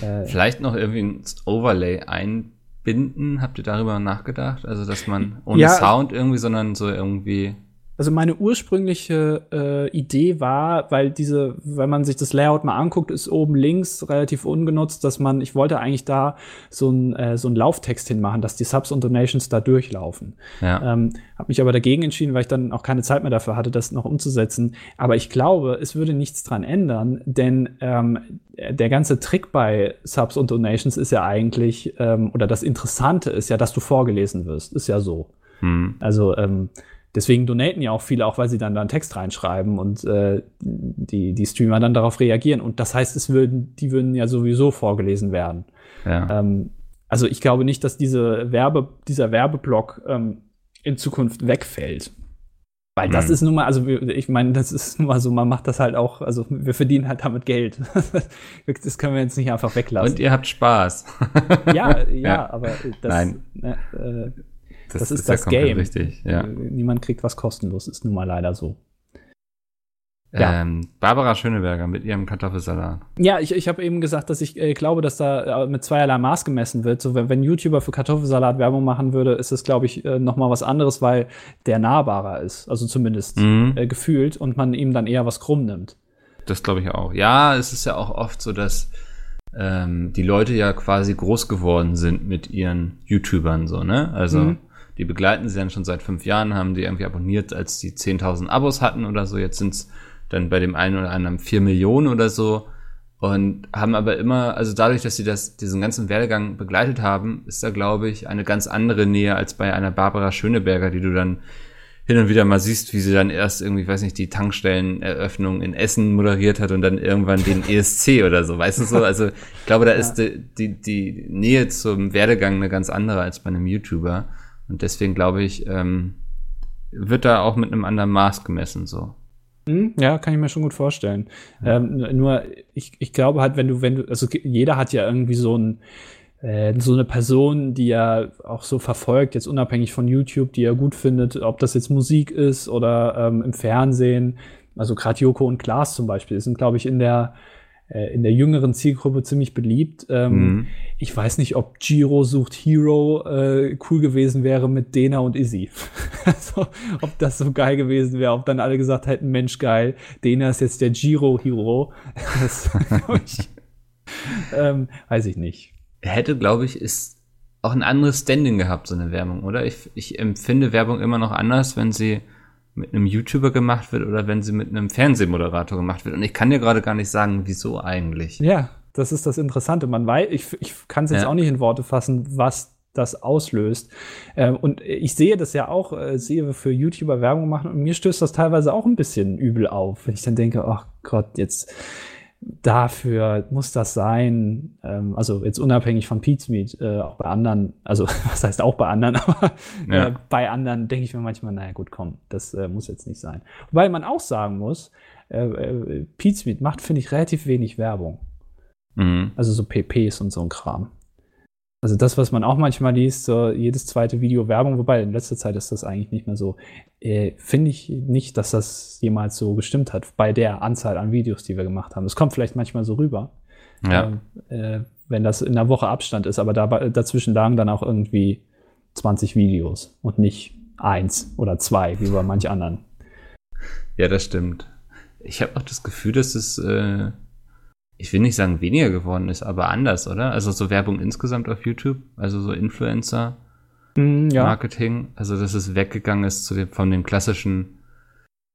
Äh, Vielleicht noch irgendwie ein Overlay einbinden. Habt ihr darüber nachgedacht? Also, dass man ohne ja, Sound irgendwie, sondern so irgendwie also meine ursprüngliche äh, Idee war, weil diese, wenn man sich das Layout mal anguckt, ist oben links relativ ungenutzt, dass man, ich wollte eigentlich da so ein äh, so ein Lauftext hinmachen, dass die Subs und Donations da durchlaufen. Ja. Ähm, habe mich aber dagegen entschieden, weil ich dann auch keine Zeit mehr dafür hatte, das noch umzusetzen. Aber ich glaube, es würde nichts dran ändern, denn ähm, der ganze Trick bei Subs und Donations ist ja eigentlich, ähm, oder das Interessante ist ja, dass du vorgelesen wirst. Ist ja so. Hm. Also ähm, deswegen donaten ja auch viele, auch weil sie dann da einen Text reinschreiben und äh, die, die Streamer dann darauf reagieren. Und das heißt, es würden, die würden ja sowieso vorgelesen werden. Ja. Ähm, also ich glaube nicht, dass diese Werbe, dieser Werbeblock ähm, in Zukunft wegfällt. Weil das mhm. ist nun mal, also ich meine, das ist nun mal so, man macht das halt auch, also wir verdienen halt damit Geld. das können wir jetzt nicht einfach weglassen. Und ihr habt Spaß. ja, ja, ja, aber das, Nein. Ne, äh, das, das, ist, ist das ja Game. Richtig, ja. Niemand kriegt was kostenlos, ist nun mal leider so. Ja. Ähm, Barbara Schöneberger mit ihrem Kartoffelsalat. Ja, ich, ich habe eben gesagt, dass ich äh, glaube, dass da äh, mit zweierlei Maß gemessen wird. So, wenn, wenn YouTuber für Kartoffelsalat Werbung machen würde, ist es, glaube ich, äh, noch mal was anderes, weil der nahbarer ist. Also zumindest mhm. äh, gefühlt und man ihm dann eher was krumm nimmt. Das glaube ich auch. Ja, es ist ja auch oft so, dass ähm, die Leute ja quasi groß geworden sind mit ihren YouTubern so, ne? Also mhm. Die begleiten sie dann schon seit fünf Jahren, haben die irgendwie abonniert, als die 10.000 Abos hatten oder so. Jetzt sind's dann bei dem einen oder anderen vier Millionen oder so und haben aber immer, also dadurch, dass sie das, diesen ganzen Werdegang begleitet haben, ist da, glaube ich, eine ganz andere Nähe als bei einer Barbara Schöneberger, die du dann hin und wieder mal siehst, wie sie dann erst irgendwie, weiß nicht, die Tankstelleneröffnung in Essen moderiert hat und dann irgendwann den ESC oder so, weißt du so? Also ich glaube, da ja. ist die, die, die Nähe zum Werdegang eine ganz andere als bei einem YouTuber. Und deswegen glaube ich, ähm, wird da auch mit einem anderen Maß gemessen so. Hm, ja, kann ich mir schon gut vorstellen. Ja. Ähm, nur, ich, ich glaube halt, wenn du, wenn du, also jeder hat ja irgendwie so ein, äh, so eine Person, die er auch so verfolgt, jetzt unabhängig von YouTube, die er gut findet, ob das jetzt Musik ist oder ähm, im Fernsehen. Also gerade Joko und Klaas zum Beispiel sind, glaube ich, in der äh, in der jüngeren Zielgruppe ziemlich beliebt. Ähm, mhm. Ich weiß nicht, ob Giro sucht Hero äh, cool gewesen wäre mit Dena und Izzy. also, ob das so geil gewesen wäre, ob dann alle gesagt hätten, Mensch, geil, Dena ist jetzt der Giro-Hero. das ich, ähm, weiß ich nicht. Hätte, glaube ich, ist auch ein anderes Standing gehabt, so eine Werbung, oder? Ich, ich empfinde Werbung immer noch anders, wenn sie mit einem YouTuber gemacht wird oder wenn sie mit einem Fernsehmoderator gemacht wird. Und ich kann dir gerade gar nicht sagen, wieso eigentlich. Ja, das ist das Interessante. Man weiß, ich, ich kann es jetzt ja. auch nicht in Worte fassen, was das auslöst. Ähm, und ich sehe das ja auch, äh, sehe für YouTuber Werbung machen und mir stößt das teilweise auch ein bisschen übel auf, wenn ich dann denke, ach Gott, jetzt dafür muss das sein, ähm, also jetzt unabhängig von Pete's Meat, äh, auch bei anderen, also was heißt auch bei anderen, aber ja. äh, bei anderen denke ich mir manchmal, naja gut, komm, das äh, muss jetzt nicht sein. Wobei man auch sagen muss, äh, äh, Pete's Meat macht, finde ich, relativ wenig Werbung. Mhm. Also so PPs und so ein Kram. Also das, was man auch manchmal liest, so jedes zweite Video Werbung, wobei in letzter Zeit ist das eigentlich nicht mehr so. Äh, Finde ich nicht, dass das jemals so gestimmt hat bei der Anzahl an Videos, die wir gemacht haben. Es kommt vielleicht manchmal so rüber, ja. äh, wenn das in einer Woche Abstand ist, aber da, dazwischen lagen dann auch irgendwie 20 Videos und nicht eins oder zwei, wie bei manch anderen. Ja, das stimmt. Ich habe auch das Gefühl, dass es äh ich will nicht sagen weniger geworden ist, aber anders, oder? Also so Werbung insgesamt auf YouTube, also so Influencer mm, ja. Marketing, also dass es weggegangen ist zu dem, von den klassischen,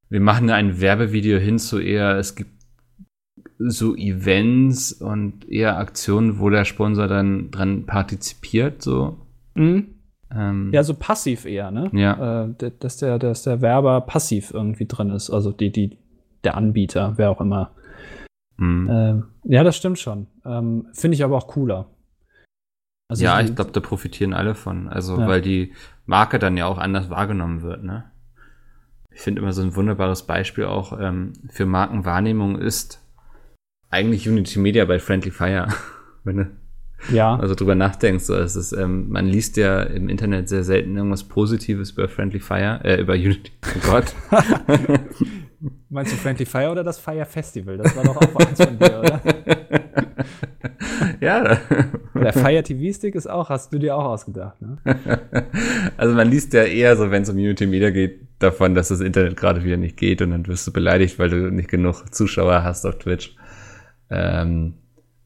wir machen ein Werbevideo hin zu eher, es gibt so Events und eher Aktionen, wo der Sponsor dann dran partizipiert, so. Ähm, ja, so passiv eher, ne? Ja. Äh, dass der, dass der Werber passiv irgendwie drin ist, also die, die, der Anbieter, wer auch immer. Mhm. Ähm, ja, das stimmt schon. Ähm, Finde ich aber auch cooler. Also ja, ich glaube, da profitieren alle von. Also, ja. weil die Marke dann ja auch anders wahrgenommen wird, ne? Ich finde immer so ein wunderbares Beispiel auch ähm, für Markenwahrnehmung ist eigentlich Unity Media bei Friendly Fire. Wenn du ja. also drüber nachdenkst, so, es ist, ähm, man liest ja im Internet sehr selten irgendwas Positives über Friendly Fire, äh, über Unity. Oh Gott. Meinst du Friendly Fire oder das Fire Festival? Das war doch auch eins von dir, oder? ja. Der Fire TV Stick ist auch, hast du dir auch ausgedacht, ne? Also man liest ja eher so, wenn es um Unity Media geht, davon, dass das Internet gerade wieder nicht geht und dann wirst du beleidigt, weil du nicht genug Zuschauer hast auf Twitch. Ähm,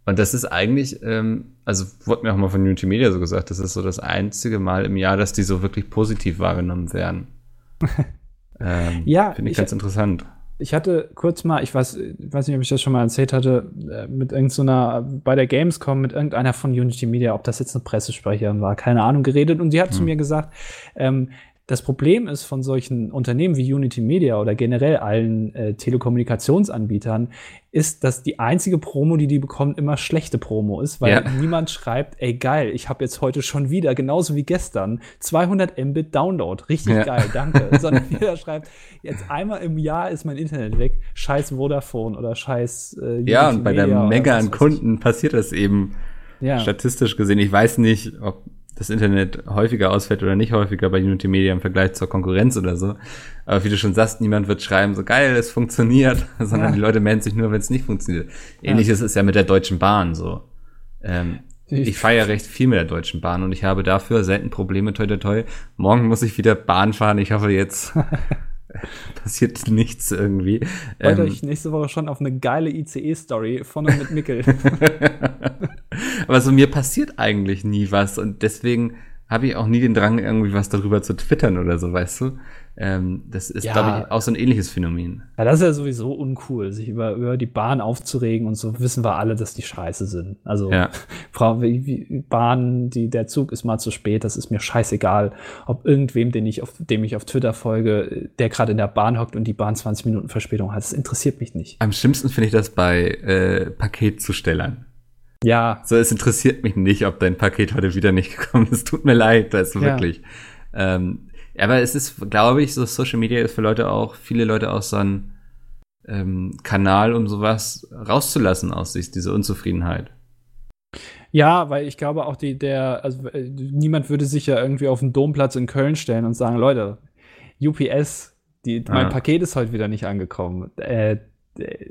und das ist eigentlich, ähm, also wurde mir auch mal von Unity Media so gesagt, das ist so das einzige Mal im Jahr, dass die so wirklich positiv wahrgenommen werden. Ähm, ja, finde ich, ich, ganz interessant. Ich hatte kurz mal, ich weiß, ich weiß nicht, ob ich das schon mal erzählt hatte, äh, mit irgendeiner, so bei der Gamescom mit irgendeiner von Unity Media, ob das jetzt eine Pressesprecherin war, keine Ahnung, geredet und sie hat hm. zu mir gesagt, ähm, das Problem ist von solchen Unternehmen wie Unity Media oder generell allen äh, Telekommunikationsanbietern, ist, dass die einzige Promo, die die bekommen, immer schlechte Promo ist, weil ja. niemand schreibt, ey geil, ich habe jetzt heute schon wieder, genauso wie gestern, 200 Mbit Download, richtig ja. geil, danke. Sondern jeder schreibt, jetzt einmal im Jahr ist mein Internet weg, scheiß Vodafone oder scheiß äh, Ja, und bei Media der Menge an Kunden passiert das eben ja. statistisch gesehen. Ich weiß nicht, ob das Internet häufiger ausfällt oder nicht häufiger bei Unity Media im Vergleich zur Konkurrenz oder so. Aber wie du schon sagst, niemand wird schreiben, so geil, es funktioniert, sondern ja. die Leute melden sich nur, wenn es nicht funktioniert. Ähnliches ja. ist ja mit der Deutschen Bahn so. Ähm, ich feiere recht viel mit der Deutschen Bahn und ich habe dafür selten Probleme, toi toi toi. Morgen muss ich wieder Bahn fahren. Ich hoffe, jetzt passiert nichts irgendwie. Freut ähm, euch nächste Woche schon auf eine geile ICE-Story von und mit Mickel. Aber so mir passiert eigentlich nie was und deswegen habe ich auch nie den Drang, irgendwie was darüber zu twittern oder so, weißt du? Ähm, das ist, ja. glaube ich, auch so ein ähnliches Phänomen. Ja, das ist ja sowieso uncool, sich über, über die Bahn aufzuregen und so wissen wir alle, dass die scheiße sind. Also ja. Frau, wie, Bahn, die, der Zug ist mal zu spät, das ist mir scheißegal, ob irgendwem, den ich auf, dem ich auf Twitter folge, der gerade in der Bahn hockt und die Bahn 20 Minuten Verspätung hat. Das interessiert mich nicht. Am schlimmsten finde ich das bei äh, Paketzustellern. Ja. So, es interessiert mich nicht, ob dein Paket heute wieder nicht gekommen ist. Tut mir leid, das ist ja. wirklich. Ähm, aber es ist, glaube ich, so Social Media ist für Leute auch, viele Leute auch so ein ähm, Kanal, um sowas rauszulassen aus sich, diese Unzufriedenheit. Ja, weil ich glaube auch die, der, also äh, niemand würde sich ja irgendwie auf den Domplatz in Köln stellen und sagen, Leute, UPS, die, mein ja. Paket ist heute wieder nicht angekommen. Äh,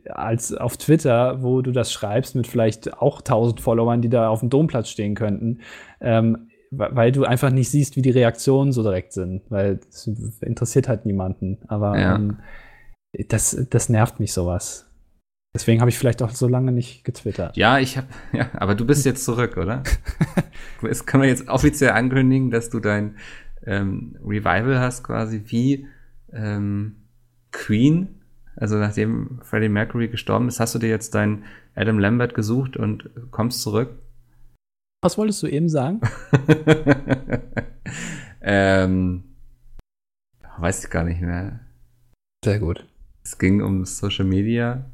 als auf Twitter, wo du das schreibst mit vielleicht auch tausend Followern, die da auf dem Domplatz stehen könnten, ähm, weil du einfach nicht siehst, wie die Reaktionen so direkt sind, weil es interessiert halt niemanden. Aber ja. ähm, das, das nervt mich sowas. Deswegen habe ich vielleicht auch so lange nicht getwittert. Ja, ich habe, ja, aber du bist jetzt zurück, oder? es kann man jetzt offiziell ankündigen, dass du dein ähm, Revival hast, quasi wie ähm, Queen also nachdem Freddie Mercury gestorben ist, hast du dir jetzt deinen Adam Lambert gesucht und kommst zurück? Was wolltest du eben sagen? ähm, weiß ich gar nicht mehr. Sehr gut. Es ging um Social Media.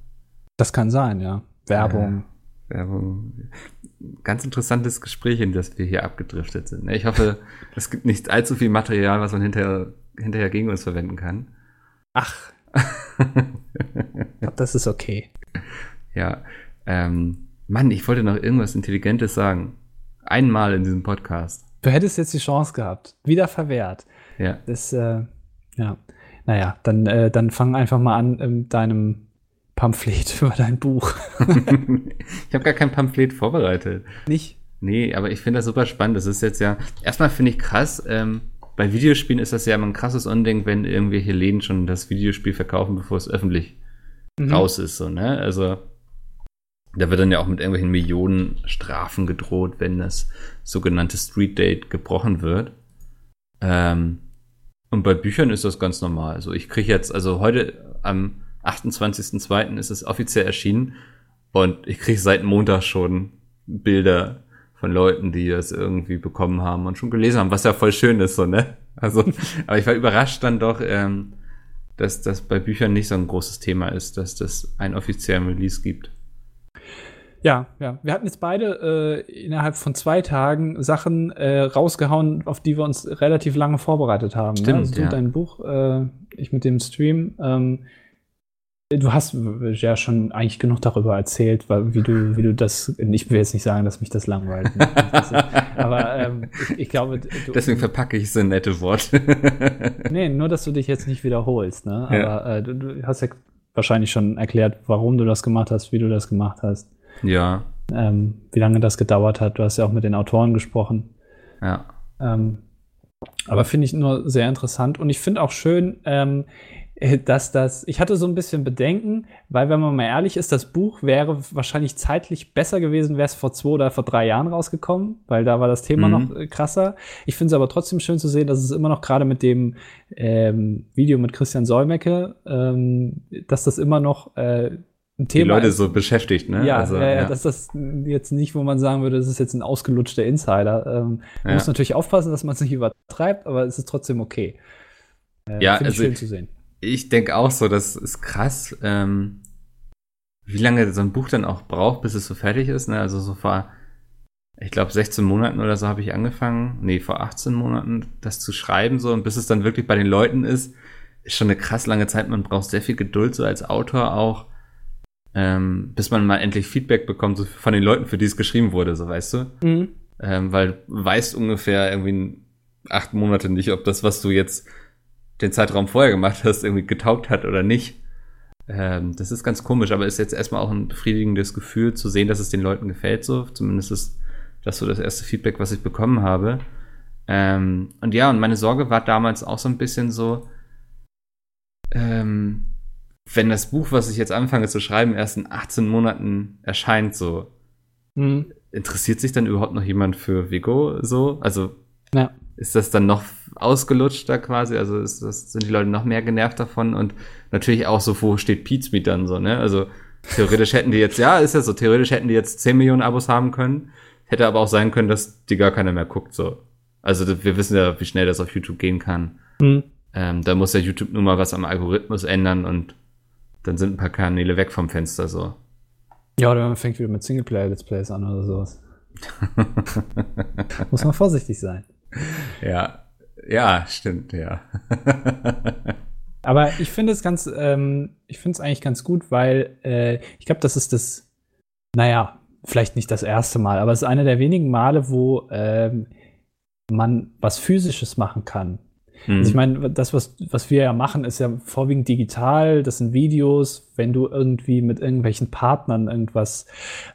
Das kann sein, ja. Werbung. Ja, Werbung. Ganz interessantes Gespräch, in das wir hier abgedriftet sind. Ich hoffe, es gibt nicht allzu viel Material, was man hinterher, hinterher gegen uns verwenden kann. Ach, das ist okay. Ja. Ähm, Mann, ich wollte noch irgendwas Intelligentes sagen. Einmal in diesem Podcast. Du hättest jetzt die Chance gehabt. Wieder verwehrt. Ja. Das, äh, ja. Naja, dann, äh, dann fang einfach mal an in deinem Pamphlet über dein Buch. ich habe gar kein Pamphlet vorbereitet. Nicht? Nee, aber ich finde das super spannend. Das ist jetzt ja, erstmal finde ich krass, ähm, bei Videospielen ist das ja immer ein krasses Unding, wenn irgendwelche Läden schon das Videospiel verkaufen, bevor es öffentlich mhm. raus ist, so, ne? Also, da wird dann ja auch mit irgendwelchen Millionen Strafen gedroht, wenn das sogenannte Street Date gebrochen wird. Ähm, und bei Büchern ist das ganz normal. Also ich kriege jetzt, also heute am 28.02. ist es offiziell erschienen und ich kriege seit Montag schon Bilder von Leuten, die das irgendwie bekommen haben und schon gelesen haben, was ja voll schön ist, so, ne? Also, aber ich war überrascht dann doch, ähm, dass das bei Büchern nicht so ein großes Thema ist, dass das einen offiziellen Release gibt. Ja, ja. Wir hatten jetzt beide äh, innerhalb von zwei Tagen Sachen äh, rausgehauen, auf die wir uns relativ lange vorbereitet haben. Ne? Stimmt, ne? Also du ja. dein Buch, äh, ich mit dem Stream. Ähm, Du hast ja schon eigentlich genug darüber erzählt, weil, wie du, wie du das. Ich will jetzt nicht sagen, dass mich das langweilt. Ne? aber ähm, ich, ich, glaube. Du, Deswegen verpacke ich so nette Worte. nee, nur, dass du dich jetzt nicht wiederholst. Ne? Aber ja. äh, du, du, hast ja wahrscheinlich schon erklärt, warum du das gemacht hast, wie du das gemacht hast. Ja. Ähm, wie lange das gedauert hat. Du hast ja auch mit den Autoren gesprochen. Ja. Ähm, aber finde ich nur sehr interessant und ich finde auch schön, ähm, äh, dass das, ich hatte so ein bisschen Bedenken, weil wenn man mal ehrlich ist, das Buch wäre wahrscheinlich zeitlich besser gewesen, wäre es vor zwei oder vor drei Jahren rausgekommen, weil da war das Thema mhm. noch äh, krasser. Ich finde es aber trotzdem schön zu sehen, dass es immer noch gerade mit dem ähm, Video mit Christian Solmecke, ähm, dass das immer noch äh, ein Thema die Leute ist. so beschäftigt, ne? Ja, also, ja, ja, das ist jetzt nicht, wo man sagen würde, das ist jetzt ein ausgelutschter Insider. Ähm, man ja. muss natürlich aufpassen, dass man es nicht übertreibt, aber es ist trotzdem okay. Äh, ja, also schön zu sehen. Ich denke auch so, das ist krass, ähm, wie lange so ein Buch dann auch braucht, bis es so fertig ist. Ne? Also so vor, ich glaube, 16 Monaten oder so habe ich angefangen, nee, vor 18 Monaten, das zu schreiben so und bis es dann wirklich bei den Leuten ist, ist schon eine krass lange Zeit. Man braucht sehr viel Geduld so als Autor auch ähm, bis man mal endlich Feedback bekommt so von den Leuten, für die es geschrieben wurde, so weißt du. Mhm. Ähm, weil du weißt ungefähr irgendwie acht Monate nicht, ob das, was du jetzt den Zeitraum vorher gemacht hast, irgendwie getaugt hat oder nicht. Ähm, das ist ganz komisch, aber ist jetzt erstmal auch ein befriedigendes Gefühl zu sehen, dass es den Leuten gefällt, so. Zumindest ist das so das erste Feedback, was ich bekommen habe. Ähm, und ja, und meine Sorge war damals auch so ein bisschen so, ähm, wenn das Buch, was ich jetzt anfange zu schreiben, erst in 18 Monaten erscheint, so, mhm. interessiert sich dann überhaupt noch jemand für Vigo so? Also ja. Ist das dann noch ausgelutschter quasi? Also ist das, sind die Leute noch mehr genervt davon? Und natürlich auch so, wo steht Pizmeet dann so, ne? Also theoretisch hätten die jetzt, ja, ist ja so, theoretisch hätten die jetzt 10 Millionen Abos haben können. Hätte aber auch sein können, dass die gar keiner mehr guckt, so. Also wir wissen ja, wie schnell das auf YouTube gehen kann. Mhm. Ähm, da muss ja YouTube nur mal was am Algorithmus ändern und dann sind ein paar Kanäle weg vom Fenster so. Ja, oder man fängt wieder mit Singleplayer-Let's Plays an oder sowas. Muss man vorsichtig sein. Ja, ja, stimmt, ja. Aber ich finde es ganz, ähm, ich finde es eigentlich ganz gut, weil äh, ich glaube, das ist das, naja, vielleicht nicht das erste Mal, aber es ist eine der wenigen Male, wo ähm, man was Physisches machen kann. Mhm. Also ich meine, das, was, was wir ja machen, ist ja vorwiegend digital. Das sind Videos. Wenn du irgendwie mit irgendwelchen Partnern irgendwas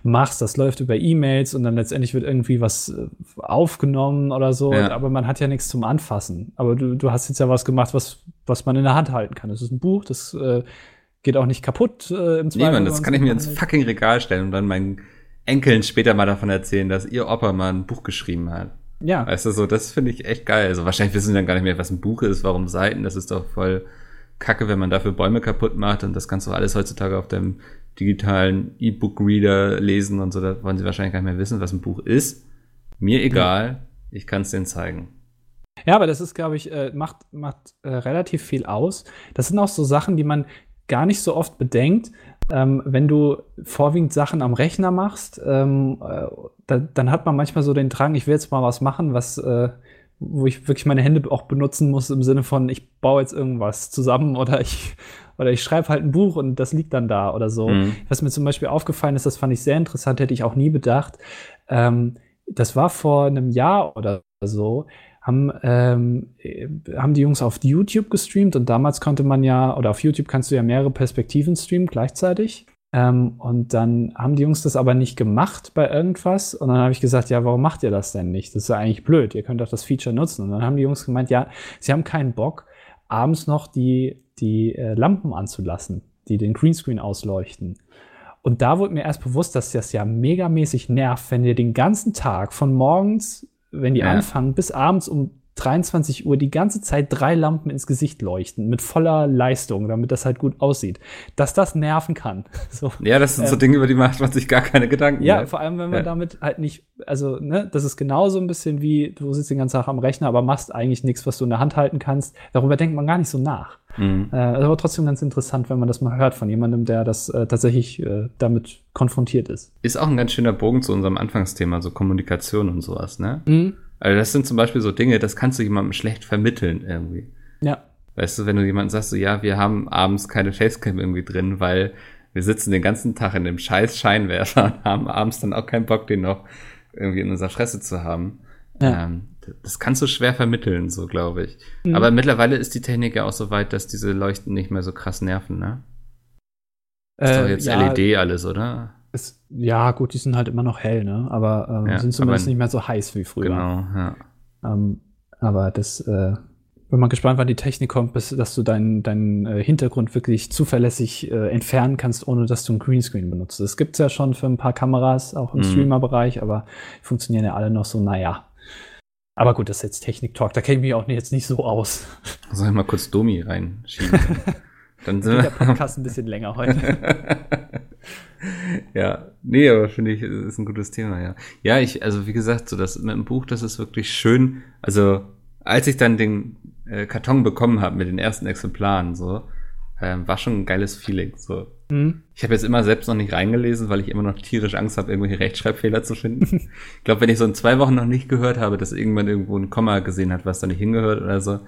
machst, das läuft über E-Mails und dann letztendlich wird irgendwie was äh, aufgenommen oder so. Ja. Aber man hat ja nichts zum Anfassen. Aber du, du hast jetzt ja was gemacht, was, was man in der Hand halten kann. Das ist ein Buch, das äh, geht auch nicht kaputt äh, im Zweifel. Niemand, das kann ich mir ins fucking Regal stellen und dann meinen Enkeln später mal davon erzählen, dass ihr Opa mal ein Buch geschrieben hat. Ja. Weißt du, so, das finde ich echt geil. Also wahrscheinlich wissen sie dann gar nicht mehr, was ein Buch ist, warum Seiten. Das ist doch voll kacke, wenn man dafür Bäume kaputt macht und das kannst du alles heutzutage auf dem digitalen E-Book-Reader lesen und so. Da wollen sie wahrscheinlich gar nicht mehr wissen, was ein Buch ist. Mir egal, ja. ich kann es denen zeigen. Ja, aber das ist, glaube ich, äh, macht, macht äh, relativ viel aus. Das sind auch so Sachen, die man gar nicht so oft bedenkt. Ähm, wenn du vorwiegend Sachen am Rechner machst, ähm, äh, da, dann hat man manchmal so den Drang, ich will jetzt mal was machen, was, äh, wo ich wirklich meine Hände auch benutzen muss im Sinne von, ich baue jetzt irgendwas zusammen oder ich, oder ich schreibe halt ein Buch und das liegt dann da oder so. Mhm. Was mir zum Beispiel aufgefallen ist, das fand ich sehr interessant, hätte ich auch nie bedacht. Ähm, das war vor einem Jahr oder so haben, ähm, haben die Jungs auf YouTube gestreamt und damals konnte man ja, oder auf YouTube kannst du ja mehrere Perspektiven streamen gleichzeitig. Ähm, und dann haben die Jungs das aber nicht gemacht bei irgendwas. Und dann habe ich gesagt, ja, warum macht ihr das denn nicht? Das ist ja eigentlich blöd. Ihr könnt doch das Feature nutzen. Und dann haben die Jungs gemeint, ja, sie haben keinen Bock, abends noch die, die äh, Lampen anzulassen, die den Greenscreen ausleuchten. Und da wurde mir erst bewusst, dass das ja megamäßig nervt, wenn ihr den ganzen Tag von morgens wenn die ja. anfangen, bis abends um 23 Uhr die ganze Zeit drei Lampen ins Gesicht leuchten, mit voller Leistung, damit das halt gut aussieht. Dass das nerven kann. So, ja, das sind ähm, so Dinge, über die macht man sich gar keine Gedanken. Ja, mehr. vor allem, wenn man ja. damit halt nicht, also, ne, das ist genauso ein bisschen wie, du sitzt den ganzen Tag am Rechner, aber machst eigentlich nichts, was du in der Hand halten kannst. Darüber denkt man gar nicht so nach. Mhm. Äh, aber trotzdem ganz interessant, wenn man das mal hört von jemandem, der das äh, tatsächlich äh, damit konfrontiert ist. Ist auch ein ganz schöner Bogen zu unserem Anfangsthema, so Kommunikation und sowas, ne? Mhm. Also das sind zum Beispiel so Dinge, das kannst du jemandem schlecht vermitteln irgendwie. Ja. Weißt du, wenn du jemandem sagst, so ja, wir haben abends keine Facecam irgendwie drin, weil wir sitzen den ganzen Tag in dem scheiß Scheinwerfer und haben abends dann auch keinen Bock, den noch irgendwie in unserer Fresse zu haben. Ja. Ähm, das kannst du schwer vermitteln, so glaube ich. Mhm. Aber mittlerweile ist die Technik ja auch so weit, dass diese Leuchten nicht mehr so krass nerven, ne? Ist äh, doch jetzt ja, LED alles, oder? Ja, gut, die sind halt immer noch hell, ne? Aber ähm, ja, sind zumindest aber, nicht mehr so heiß wie früher. Genau, ja. Ähm, aber das, äh, bin mal gespannt, wann die Technik kommt, bis, dass du deinen, deinen äh, Hintergrund wirklich zuverlässig äh, entfernen kannst, ohne dass du ein Greenscreen benutzt. Das gibt's ja schon für ein paar Kameras, auch im mhm. Streamer-Bereich, aber funktionieren ja alle noch so, naja. Aber gut, das ist jetzt Technik-Talk, da kenne ich mich auch jetzt nicht so aus. Soll ich mal kurz Domi reinschieben? Dann sind der Podcast ein bisschen länger heute. ja, nee, aber finde ich, ist ein gutes Thema, ja. Ja, ich, also wie gesagt, so das mit dem Buch, das ist wirklich schön. Also, als ich dann den äh, Karton bekommen habe mit den ersten Exemplaren, so, ähm, war schon ein geiles Feeling. So. Mhm. Ich habe jetzt immer selbst noch nicht reingelesen, weil ich immer noch tierisch Angst habe, irgendwelche Rechtschreibfehler zu finden. ich glaube, wenn ich so in zwei Wochen noch nicht gehört habe, dass irgendwann irgendwo ein Komma gesehen hat, was da nicht hingehört oder so,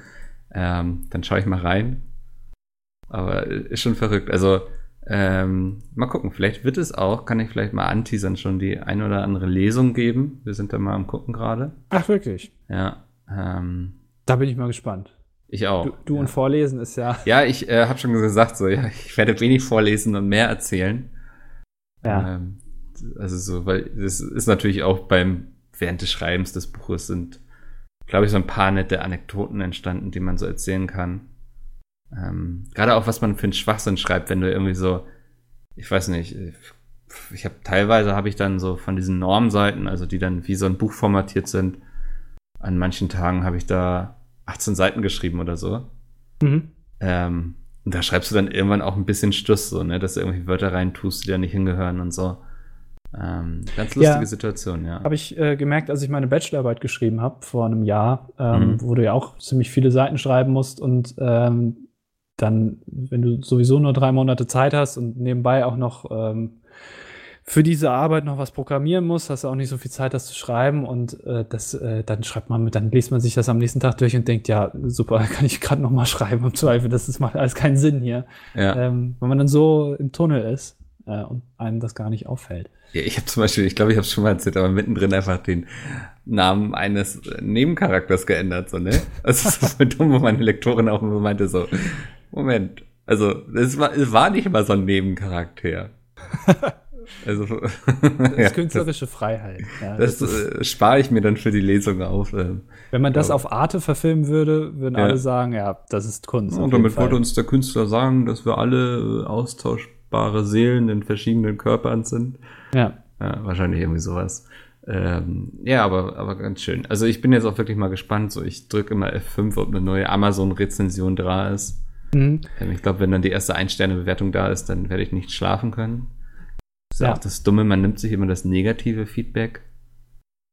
ähm, dann schaue ich mal rein. Aber ist schon verrückt. Also, ähm, mal gucken, vielleicht wird es auch, kann ich vielleicht mal anteasern, schon die ein oder andere Lesung geben. Wir sind da mal am gucken gerade. Ach, wirklich? Ja. Ähm, da bin ich mal gespannt. Ich auch. Du, du ja. und Vorlesen ist ja. Ja, ich äh, habe schon gesagt, so, ja, ich werde wenig vorlesen und mehr erzählen. Ja. Ähm, also so, weil das ist natürlich auch beim, während des Schreibens des Buches sind, glaube ich, so ein paar nette Anekdoten entstanden, die man so erzählen kann. Ähm, Gerade auch, was man für einen Schwachsinn schreibt, wenn du irgendwie so, ich weiß nicht, ich habe teilweise habe ich dann so von diesen Normseiten, also die dann wie so ein Buch formatiert sind, an manchen Tagen habe ich da 18 Seiten geschrieben oder so. Mhm. Ähm, und da schreibst du dann irgendwann auch ein bisschen Stuss, so, ne, dass du irgendwie Wörter rein tust, die da nicht hingehören und so. Ähm, ganz lustige ja, Situation, ja. Habe ich äh, gemerkt, als ich meine Bachelorarbeit geschrieben habe vor einem Jahr, ähm, mhm. wo du ja auch ziemlich viele Seiten schreiben musst und ähm, dann, wenn du sowieso nur drei Monate Zeit hast und nebenbei auch noch ähm, für diese Arbeit noch was programmieren muss, hast du auch nicht so viel Zeit, das zu schreiben und äh, das, äh, dann schreibt man mit, dann liest man sich das am nächsten Tag durch und denkt, ja, super, kann ich gerade noch mal schreiben im Zweifel, das ist, macht alles keinen Sinn hier. Ja. Ähm, wenn man dann so im Tunnel ist äh, und einem das gar nicht auffällt. Ja, ich habe zum Beispiel, ich glaube, ich habe es schon mal erzählt, aber mittendrin einfach den Namen eines Nebencharakters geändert, so, ne? Also das ist voll dumm, wo meine Lektorin auch immer meinte so, Moment, also es war, es war nicht immer so ein Nebencharakter. Also, das ist künstlerische das, Freiheit. Ja, das, das äh, spare ich mir dann für die Lesung auf. Äh, Wenn man das auf Arte verfilmen würde, würden ja. alle sagen, ja, das ist Kunst. Und damit wollte uns der Künstler sagen, dass wir alle äh, austauschbare Seelen in verschiedenen Körpern sind. Ja. ja wahrscheinlich irgendwie sowas. Ähm, ja, aber, aber ganz schön. Also ich bin jetzt auch wirklich mal gespannt. So, ich drücke immer F5, ob eine neue Amazon-Rezension da ist. Mhm. Ich glaube, wenn dann die erste Ein-Sterne-Bewertung da ist, dann werde ich nicht schlafen können. Das ist ja. auch das Dumme, man nimmt sich immer das negative Feedback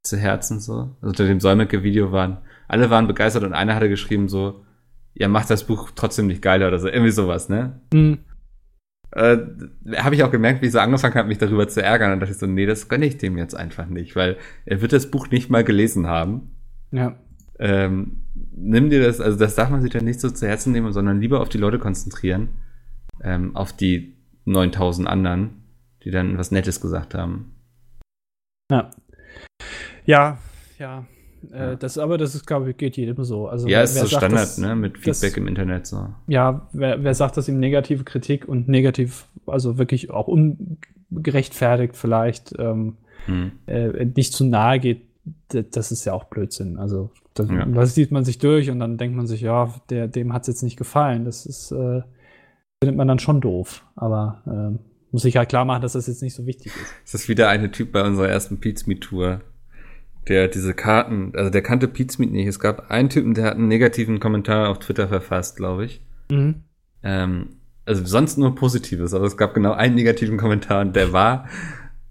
zu Herzen so. Also unter dem Säumecke-Video waren, alle waren begeistert und einer hatte geschrieben so, ja, macht das Buch trotzdem nicht geiler oder so, irgendwie sowas, ne? Mhm. Äh, habe ich auch gemerkt, wie ich so angefangen habe, mich darüber zu ärgern. Und dachte ich so, nee, das gönne ich dem jetzt einfach nicht, weil er wird das Buch nicht mal gelesen haben. Ja. Ähm, nimm dir das, also das darf man sich dann nicht so zu Herzen nehmen, sondern lieber auf die Leute konzentrieren, ähm, auf die 9000 anderen die dann was Nettes gesagt haben. Ja. Ja, ja. Äh, das, aber das ist, glaube ich, geht jedem so. Also, ja, ist so sagt, Standard, dass, ne, mit Feedback das, im Internet so. Ja, wer, wer sagt, dass ihm negative Kritik und negativ, also wirklich auch ungerechtfertigt vielleicht ähm, hm. äh, nicht zu nahe geht, das ist ja auch Blödsinn. Also das, ja. das sieht man sich durch und dann denkt man sich, ja, der, dem hat es jetzt nicht gefallen. Das ist, äh, findet man dann schon doof. Aber äh, muss ich halt klar machen, dass das jetzt nicht so wichtig ist. Das ist wieder eine Typ bei unserer ersten Pizmeet-Tour, der diese Karten, also der kannte Pizmeet nicht. Es gab einen Typen, der hat einen negativen Kommentar auf Twitter verfasst, glaube ich. Mhm. Ähm, also sonst nur Positives, aber es gab genau einen negativen Kommentar und der war,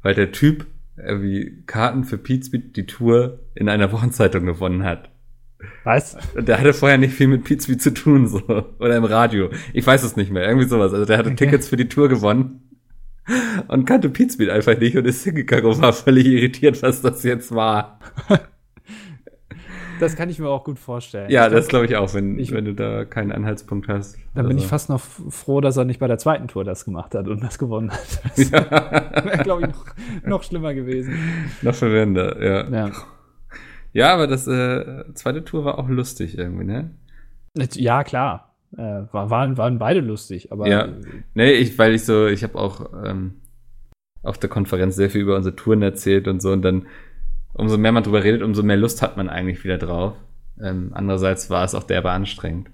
weil der Typ irgendwie Karten für Pizmeet die Tour in einer Wochenzeitung gewonnen hat. Was? Der hatte vorher nicht viel mit Pizmeet zu tun, so. Oder im Radio. Ich weiß es nicht mehr. Irgendwie sowas. Also der hatte okay. Tickets für die Tour gewonnen und kannte Pizmeet einfach nicht und ist hingegangen und war völlig irritiert, was das jetzt war. Das kann ich mir auch gut vorstellen. Ja, ich das glaube ich auch, wenn, ich, wenn du da keinen Anhaltspunkt hast. Dann bin ich fast noch froh, dass er nicht bei der zweiten Tour das gemacht hat und das gewonnen hat. Das ja. wäre, glaube ich, noch, noch, schlimmer gewesen. Noch verwender, ja. Ja, ja aber das äh, zweite Tour war auch lustig irgendwie, ne? Ja, klar. Äh, waren, waren beide lustig, aber. Ja, nee, ich, weil ich so, ich habe auch ähm, auf der Konferenz sehr viel über unsere Touren erzählt und so und dann, umso mehr man drüber redet, umso mehr Lust hat man eigentlich wieder drauf. Ähm, andererseits war es auch derbe anstrengend.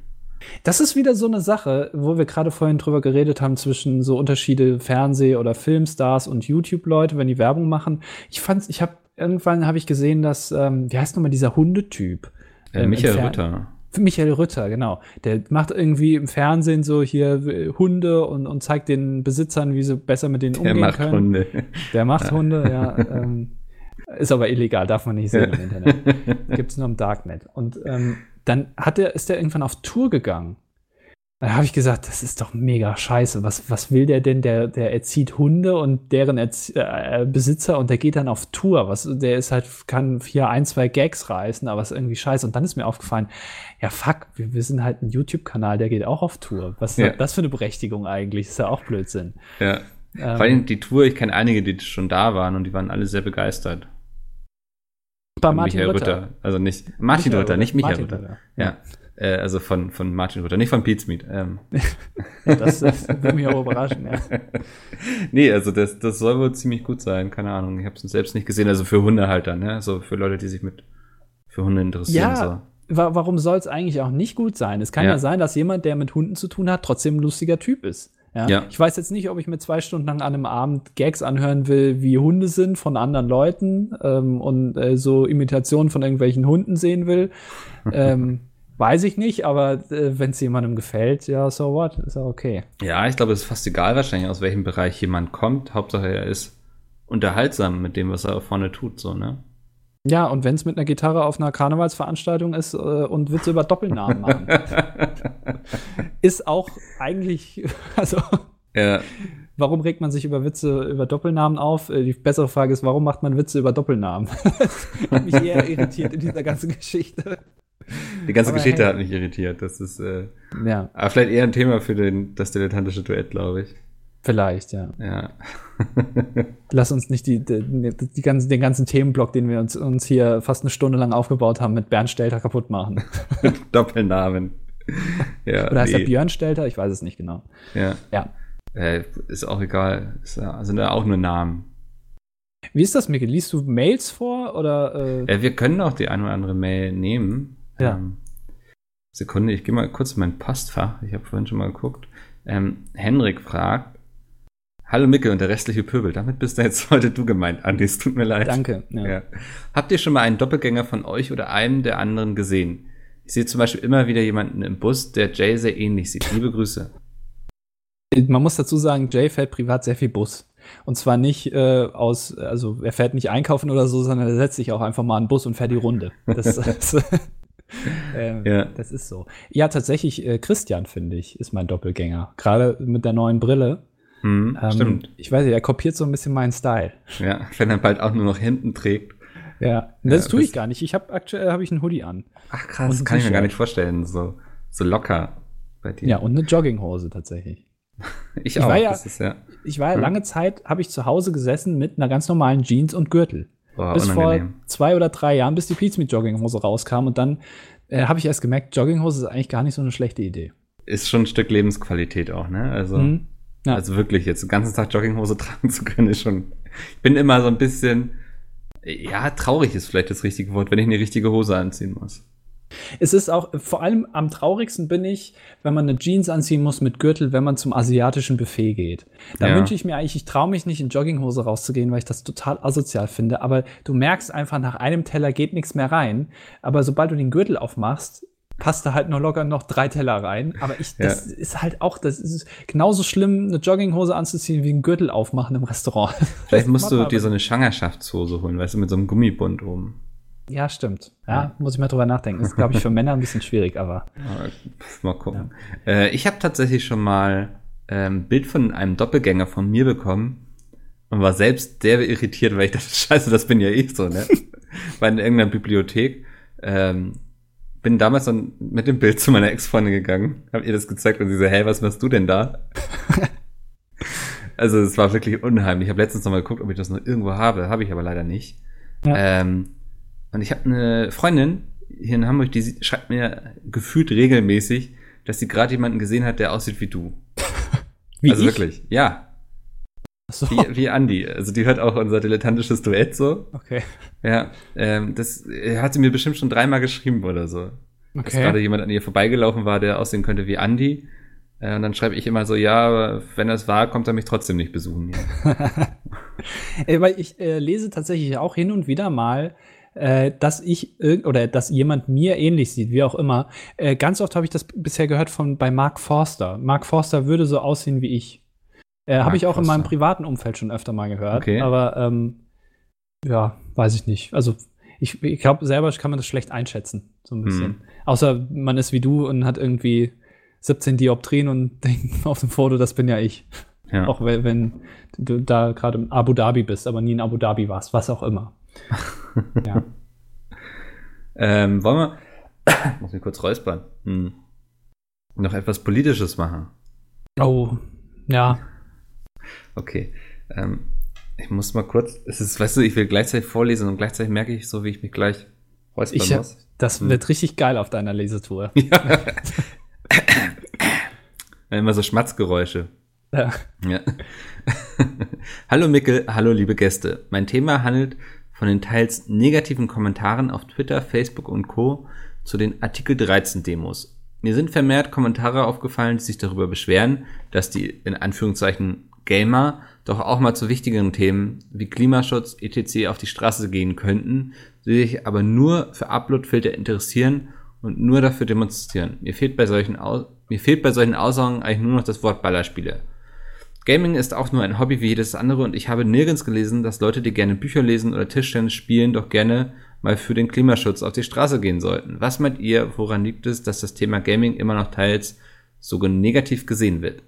Das ist wieder so eine Sache, wo wir gerade vorhin drüber geredet haben zwischen so Unterschiede Fernseh- oder Filmstars und YouTube-Leute, wenn die Werbung machen. Ich fand's, ich habe irgendwann habe ich gesehen, dass ähm, wie heißt nochmal dieser Hundetyp? Äh, Michael Ritter. Michael Rütter, genau. Der macht irgendwie im Fernsehen so hier äh, Hunde und, und zeigt den Besitzern, wie sie besser mit denen umgehen Der macht können. Hunde. Der macht Hunde, ja. Ähm, ist aber illegal, darf man nicht sehen im Internet. Gibt es nur im Darknet. Und ähm, dann hat er, ist er irgendwann auf Tour gegangen. Da habe ich gesagt, das ist doch mega scheiße. Was, was will der denn? Der, der erzieht Hunde und deren Erzie äh, Besitzer und der geht dann auf Tour. Was, der ist halt, kann hier ein, zwei Gags reißen, aber ist irgendwie scheiße. Und dann ist mir aufgefallen, ja fuck, wir, wir sind halt ein YouTube-Kanal, der geht auch auf Tour. Was ist Ja. das für eine Berechtigung eigentlich? ist ja auch Blödsinn. Ja. Ähm, Vor allem die Tour, ich kenne einige, die schon da waren und die waren alle sehr begeistert. bei Martin Michael Rütter. Also nicht Martin Michael Rütter, nicht Michael Martin Rütter. Rütter. Ja. Äh, also von, von Martin Rütter, nicht von Pete's Meat. Ähm. Ja, das, das würde mich auch überraschen, ja. nee, also das, das soll wohl ziemlich gut sein, keine Ahnung. Ich habe es selbst nicht gesehen, also für Hundehalter, ne? So für Leute, die sich mit für Hunde interessieren. So. Ja, wa warum soll es eigentlich auch nicht gut sein? Es kann ja. Ja. sein, dass jemand, der mit Hunden zu tun hat, trotzdem ein lustiger Typ ist. Ja? Ja. Ich weiß jetzt nicht, ob ich mir zwei Stunden lang an einem Abend Gags anhören will, wie Hunde sind von anderen Leuten ähm, und äh, so Imitationen von irgendwelchen Hunden sehen will. ähm, weiß ich nicht, aber äh, wenn es jemandem gefällt, ja, so what, ist auch okay. Ja, ich glaube, es ist fast egal wahrscheinlich, aus welchem Bereich jemand kommt. Hauptsache, er ist unterhaltsam mit dem, was er vorne tut, so, ne? Ja, und wenn es mit einer Gitarre auf einer Karnevalsveranstaltung ist äh, und Witze über Doppelnamen machen, ist auch eigentlich, also Ja, Warum regt man sich über Witze über Doppelnamen auf? Äh, Die bessere Frage ist, warum macht man Witze über Doppelnamen? das hat mich eher irritiert in dieser ganzen Geschichte. Die ganze Aber Geschichte hey. hat mich irritiert. Das ist, äh, Ja, aber vielleicht eher ein Thema für den, das dilettantische Duett, glaube ich. vielleicht, ja. Ja. Lass uns nicht die, die, die ganzen, den ganzen Themenblock, den wir uns, uns hier fast eine Stunde lang aufgebaut haben, mit Bernd Stelter kaputt machen. Doppelnamen. Ja, Oder heißt nee. er Björn Stelter? Ich weiß es nicht genau. Ja. Ja. Äh, ist auch egal. Ist, ja- sind ja auch nur Namen. Wie ist das, Mikkel? Liest du Mails vor oder? Äh, Äh, wir können auch die eine oder andere Mail nehmen. Ja. Ähm, Sekunde, ich gehe mal kurz in mein Postfach. Ich habe vorhin schon mal geguckt. Ähm, Henrik fragt, Hallo Micke und der restliche Pöbel. Damit bist du jetzt heute du gemeint, Andi. Es tut mir leid. danke. Ja. Ja. Habt ihr schon mal einen Doppelgänger von euch oder einem der anderen gesehen? Ich sehe zum Beispiel immer wieder jemanden im Bus, der Jay sehr ähnlich sieht. Liebe Grüße. Man muss dazu sagen, Jay fährt privat sehr viel Bus. Und zwar nicht äh, aus, also er fährt nicht einkaufen oder so, sondern er setzt sich auch einfach mal einen Bus und fährt die Runde. Das, das, ähm, Ja. das ist so. Ja, tatsächlich, äh, Christian, finde ich, ist mein Doppelgänger. Gerade mit der neuen Brille. Hm, Ähm, stimmt. Ich weiß nicht, er kopiert so ein bisschen meinen Style. Ja, wenn er bald auch nur noch Hemden trägt. Ja, das Ja, tue ich das- gar nicht. Ich habe aktuell habe ich einen Hoodie an. Ach krass, ein kann ich mir gar nicht vorstellen. So, so locker bei dir. Ja, und eine Jogginghose tatsächlich. ich ich auch. war ja- das ist ja Ich war ja Hm. lange Zeit, habe ich zu Hause gesessen mit einer ganz normalen Jeans und Gürtel. Boah, bis unangenehm. vor zwei oder drei Jahren, bis die Pizza mit Jogginghose rauskam. Und dann äh, habe ich erst gemerkt, Jogginghose ist eigentlich gar nicht so eine schlechte Idee. Ist schon ein Stück Lebensqualität auch, ne? Also, Mhm. Ja. also wirklich, jetzt den ganzen Tag Jogginghose tragen zu können, ist schon. Ich bin immer so ein bisschen. Ja, traurig ist vielleicht das richtige Wort, wenn ich eine richtige Hose anziehen muss. Es ist auch, vor allem am traurigsten bin ich, wenn man eine Jeans anziehen muss mit Gürtel, wenn man zum asiatischen Buffet geht. Da Ja. wünsche ich mir eigentlich, ich traue mich nicht in Jogginghose rauszugehen, weil ich das total asozial finde. Aber du merkst einfach, nach einem Teller geht nichts mehr rein. Aber sobald du den Gürtel aufmachst, passt da halt nur locker noch drei Teller rein. Aber ich, das ist halt auch, das ist genauso schlimm, eine Jogginghose anzuziehen, wie einen Gürtel aufmachen im Restaurant. Vielleicht musst du dir so eine Schwangerschaftshose holen, weißt du, mit so einem Gummibund oben. Ja, stimmt. Ja, muss ich mal drüber nachdenken. Ist, glaube ich, für Männer ein bisschen schwierig, aber. Mal gucken. Äh, ich habe tatsächlich schon mal ein ähm, Bild von einem Doppelgänger von mir bekommen und war selbst sehr irritiert, weil ich dachte, scheiße, das bin ja ich so, ne? war in irgendeiner Bibliothek. Ähm, bin damals dann mit dem Bild zu meiner Ex-Freundin gegangen, hab ihr das gezeigt und sie so, hey, was machst du denn da? also es war wirklich unheimlich. Ich habe letztens noch mal geguckt, ob ich das noch irgendwo habe, habe ich aber leider nicht. Ja. Ähm, und ich habe eine Freundin hier in Hamburg, die schreibt mir gefühlt regelmäßig, dass sie gerade jemanden gesehen hat, der aussieht wie du. Wie also ich? wirklich, ja, So. wie, wie Andi. Also die hört auch unser dilettantisches Duett so. Okay. Ja, ähm, das äh, hat sie mir bestimmt schon dreimal geschrieben oder so. Dass gerade Okay. jemand an ihr vorbeigelaufen war, der aussehen könnte wie Andi. Äh, und dann schreibe ich immer so, ja, wenn das war, kommt er mich trotzdem nicht besuchen. Weil ich äh, lese tatsächlich auch hin und wieder mal äh, dass ich oder dass jemand mir ähnlich sieht, wie auch immer. Äh, ganz oft habe ich das bisher gehört von bei Mark Forster. Mark Forster würde so aussehen wie ich. Äh, habe ich auch Forster. in meinem privaten Umfeld schon öfter mal gehört. Okay. Aber ähm, ja, weiß ich nicht. Also ich, ich glaube, selber kann man das schlecht einschätzen, so ein bisschen. Hm. Außer man ist wie du und hat irgendwie 17 Dioptrien und denkt auf dem Foto, das bin ja ich. Ja. Auch wenn, wenn du da gerade in Abu Dhabi bist, aber nie in Abu Dhabi warst, was auch immer. Ja. Ähm, wollen wir, muss mich kurz räuspern, hm. noch etwas Politisches machen? Oh, ja. Okay. Ähm, ich muss mal kurz, es ist, weißt du, ich will gleichzeitig vorlesen und gleichzeitig merke ich so, wie ich mich gleich räuspern ich, muss. Das hm. wird richtig geil auf deiner Lesetour. Ja. Immer so Schmatzgeräusche. Ja. ja. hallo Mickel, hallo liebe Gäste. Mein Thema handelt von den teils negativen Kommentaren auf Twitter, Facebook und Co. zu den Artikel 13 Demos. Mir sind vermehrt Kommentare aufgefallen, die sich darüber beschweren, dass die in Anführungszeichen Gamer doch auch mal zu wichtigeren Themen wie Klimaschutz etc. auf die Straße gehen könnten, die sich aber nur für Uploadfilter interessieren und nur dafür demonstrieren. Mir fehlt bei solchen, Aus mir fehlt bei solchen Aussagen eigentlich nur noch das Wort Ballerspiele. Gaming ist auch nur ein Hobby wie jedes andere und ich habe nirgends gelesen, dass Leute, die gerne Bücher lesen oder Tischtennis spielen, doch gerne mal für den Klimaschutz auf die Straße gehen sollten. Was meint ihr, woran liegt es, dass das Thema Gaming immer noch teils so negativ gesehen wird?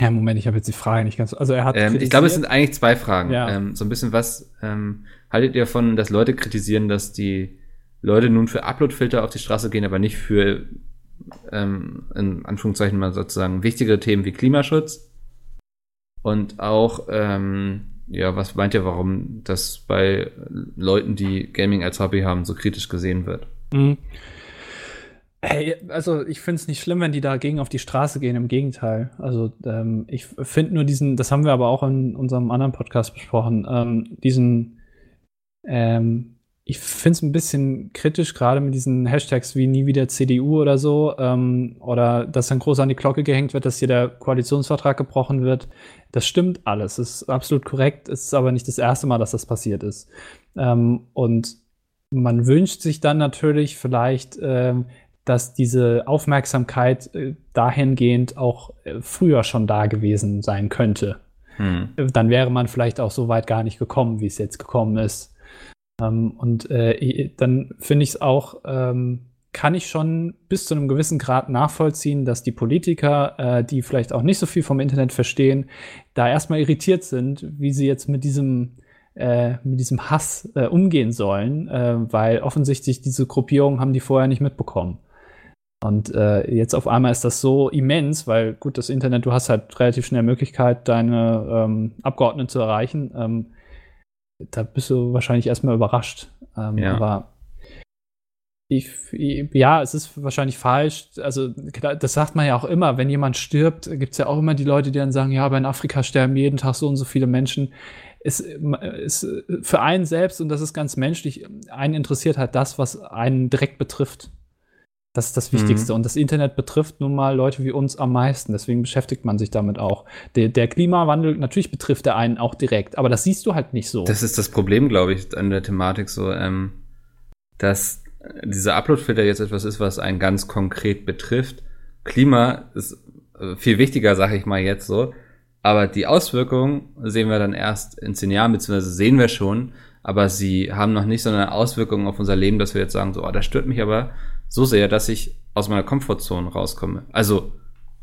Ja, Moment, ich habe jetzt die Frage nicht ganz. Also er hat. Ähm, ich glaube, es sind eigentlich zwei Fragen. Ja. Ähm, so ein bisschen was ähm, haltet ihr davon, dass Leute kritisieren, dass die Leute nun für Uploadfilter auf die Straße gehen, aber nicht für ähm, in Anführungszeichen mal sozusagen wichtigere Themen wie Klimaschutz? Und auch, ähm, ja, was meint ihr, warum das bei Leuten, die Gaming als Hobby haben, so kritisch gesehen wird? Mhm. Hey, also ich finde es nicht schlimm, wenn die dagegen auf die Straße gehen, im Gegenteil. Also ähm, ich finde nur diesen, das haben wir aber auch in unserem anderen Podcast besprochen, ähm, diesen ähm, ich finde es ein bisschen kritisch, gerade mit diesen Hashtags wie nie wieder CDU oder so, ähm, oder dass dann groß an die Glocke gehängt wird, dass hier der Koalitionsvertrag gebrochen wird. Das stimmt alles, ist absolut korrekt, es ist aber nicht das erste Mal, dass das passiert ist. Ähm, und man wünscht sich dann natürlich vielleicht, ähm, dass diese Aufmerksamkeit äh, dahingehend auch äh, früher schon da gewesen sein könnte. Hm. Dann wäre man vielleicht auch so weit gar nicht gekommen, wie es jetzt gekommen ist. Ähm, und äh, dann finde ich es auch, ähm, kann ich schon bis zu einem gewissen Grad nachvollziehen, dass die Politiker, äh, die vielleicht auch nicht so viel vom Internet verstehen, da erstmal irritiert sind, wie sie jetzt mit diesem äh, mit diesem Hass äh, umgehen sollen, äh, weil offensichtlich diese Gruppierungen haben die vorher nicht mitbekommen. Und äh, jetzt auf einmal ist das so immens, weil gut, das Internet, du hast halt relativ schnell Möglichkeit, deine ähm, Abgeordneten zu erreichen. Ähm, da bist du wahrscheinlich erstmal überrascht. Ähm, ja. Aber ich, ja, es ist wahrscheinlich falsch. Also, das sagt man ja auch immer. Wenn jemand stirbt, gibt es ja auch immer die Leute, die dann sagen: Ja, aber in Afrika sterben jeden Tag so und so viele Menschen. Es ist für einen selbst, und das ist ganz menschlich, einen interessiert halt das, was einen direkt betrifft. Das ist das Wichtigste. Mhm. Und das Internet betrifft nun mal Leute wie uns am meisten. Deswegen beschäftigt man sich damit auch. Der, der, Klimawandel, natürlich betrifft er einen auch direkt, aber das siehst du halt nicht so. Das ist das Problem, glaube ich, an der Thematik so, ähm, dass dieser Uploadfilter jetzt etwas ist, was einen ganz konkret betrifft. Klima ist äh, viel wichtiger, sage ich mal jetzt so. Aber die Auswirkungen sehen wir dann erst in zehn Jahren, beziehungsweise sehen wir schon, aber sie haben noch nicht so eine Auswirkung auf unser Leben, dass wir jetzt sagen, so, oh, das stört mich aber so sehr, dass ich aus meiner Komfortzone rauskomme. Also,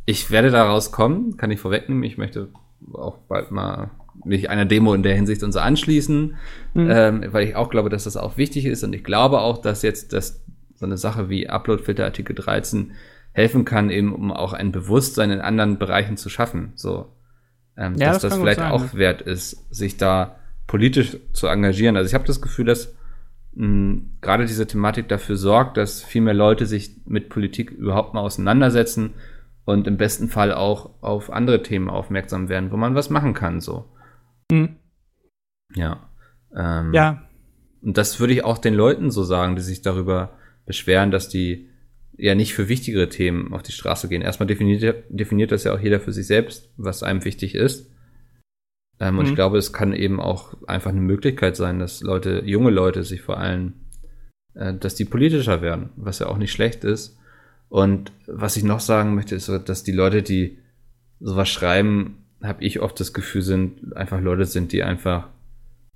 ich werde da rauskommen, kann ich vorwegnehmen. Ich möchte auch bald mal mich einer Demo in der Hinsicht und so anschließen, mhm. ähm, weil ich auch glaube, dass das auch wichtig ist und ich glaube auch, dass jetzt das, so eine Sache wie Uploadfilter Artikel 13 helfen kann, eben um auch ein Bewusstsein in anderen Bereichen zu schaffen. So, ähm, ja, dass das, das vielleicht sein, auch wert ist, sich da politisch zu engagieren. Also ich habe das Gefühl, dass gerade diese Thematik dafür sorgt, dass viel mehr Leute sich mit Politik überhaupt mal auseinandersetzen und im besten Fall auch auf andere Themen aufmerksam werden, wo man was machen kann, so. Mhm. Ja. Ähm, ja. Und das würde ich auch den Leuten so sagen, die sich darüber beschweren, dass die ja nicht für wichtigere Themen auf die Straße gehen. Erstmal definiert, definiert das ja auch jeder für sich selbst, was einem wichtig ist. Ähm, mhm. Und ich mhm. glaube, es kann eben auch einfach eine Möglichkeit sein, dass Leute, junge Leute sich vor allem, äh, dass die politischer werden, was ja auch nicht schlecht ist. Und was ich noch sagen möchte, ist, dass die Leute, die sowas schreiben, habe ich oft das Gefühl, sind einfach Leute sind, die einfach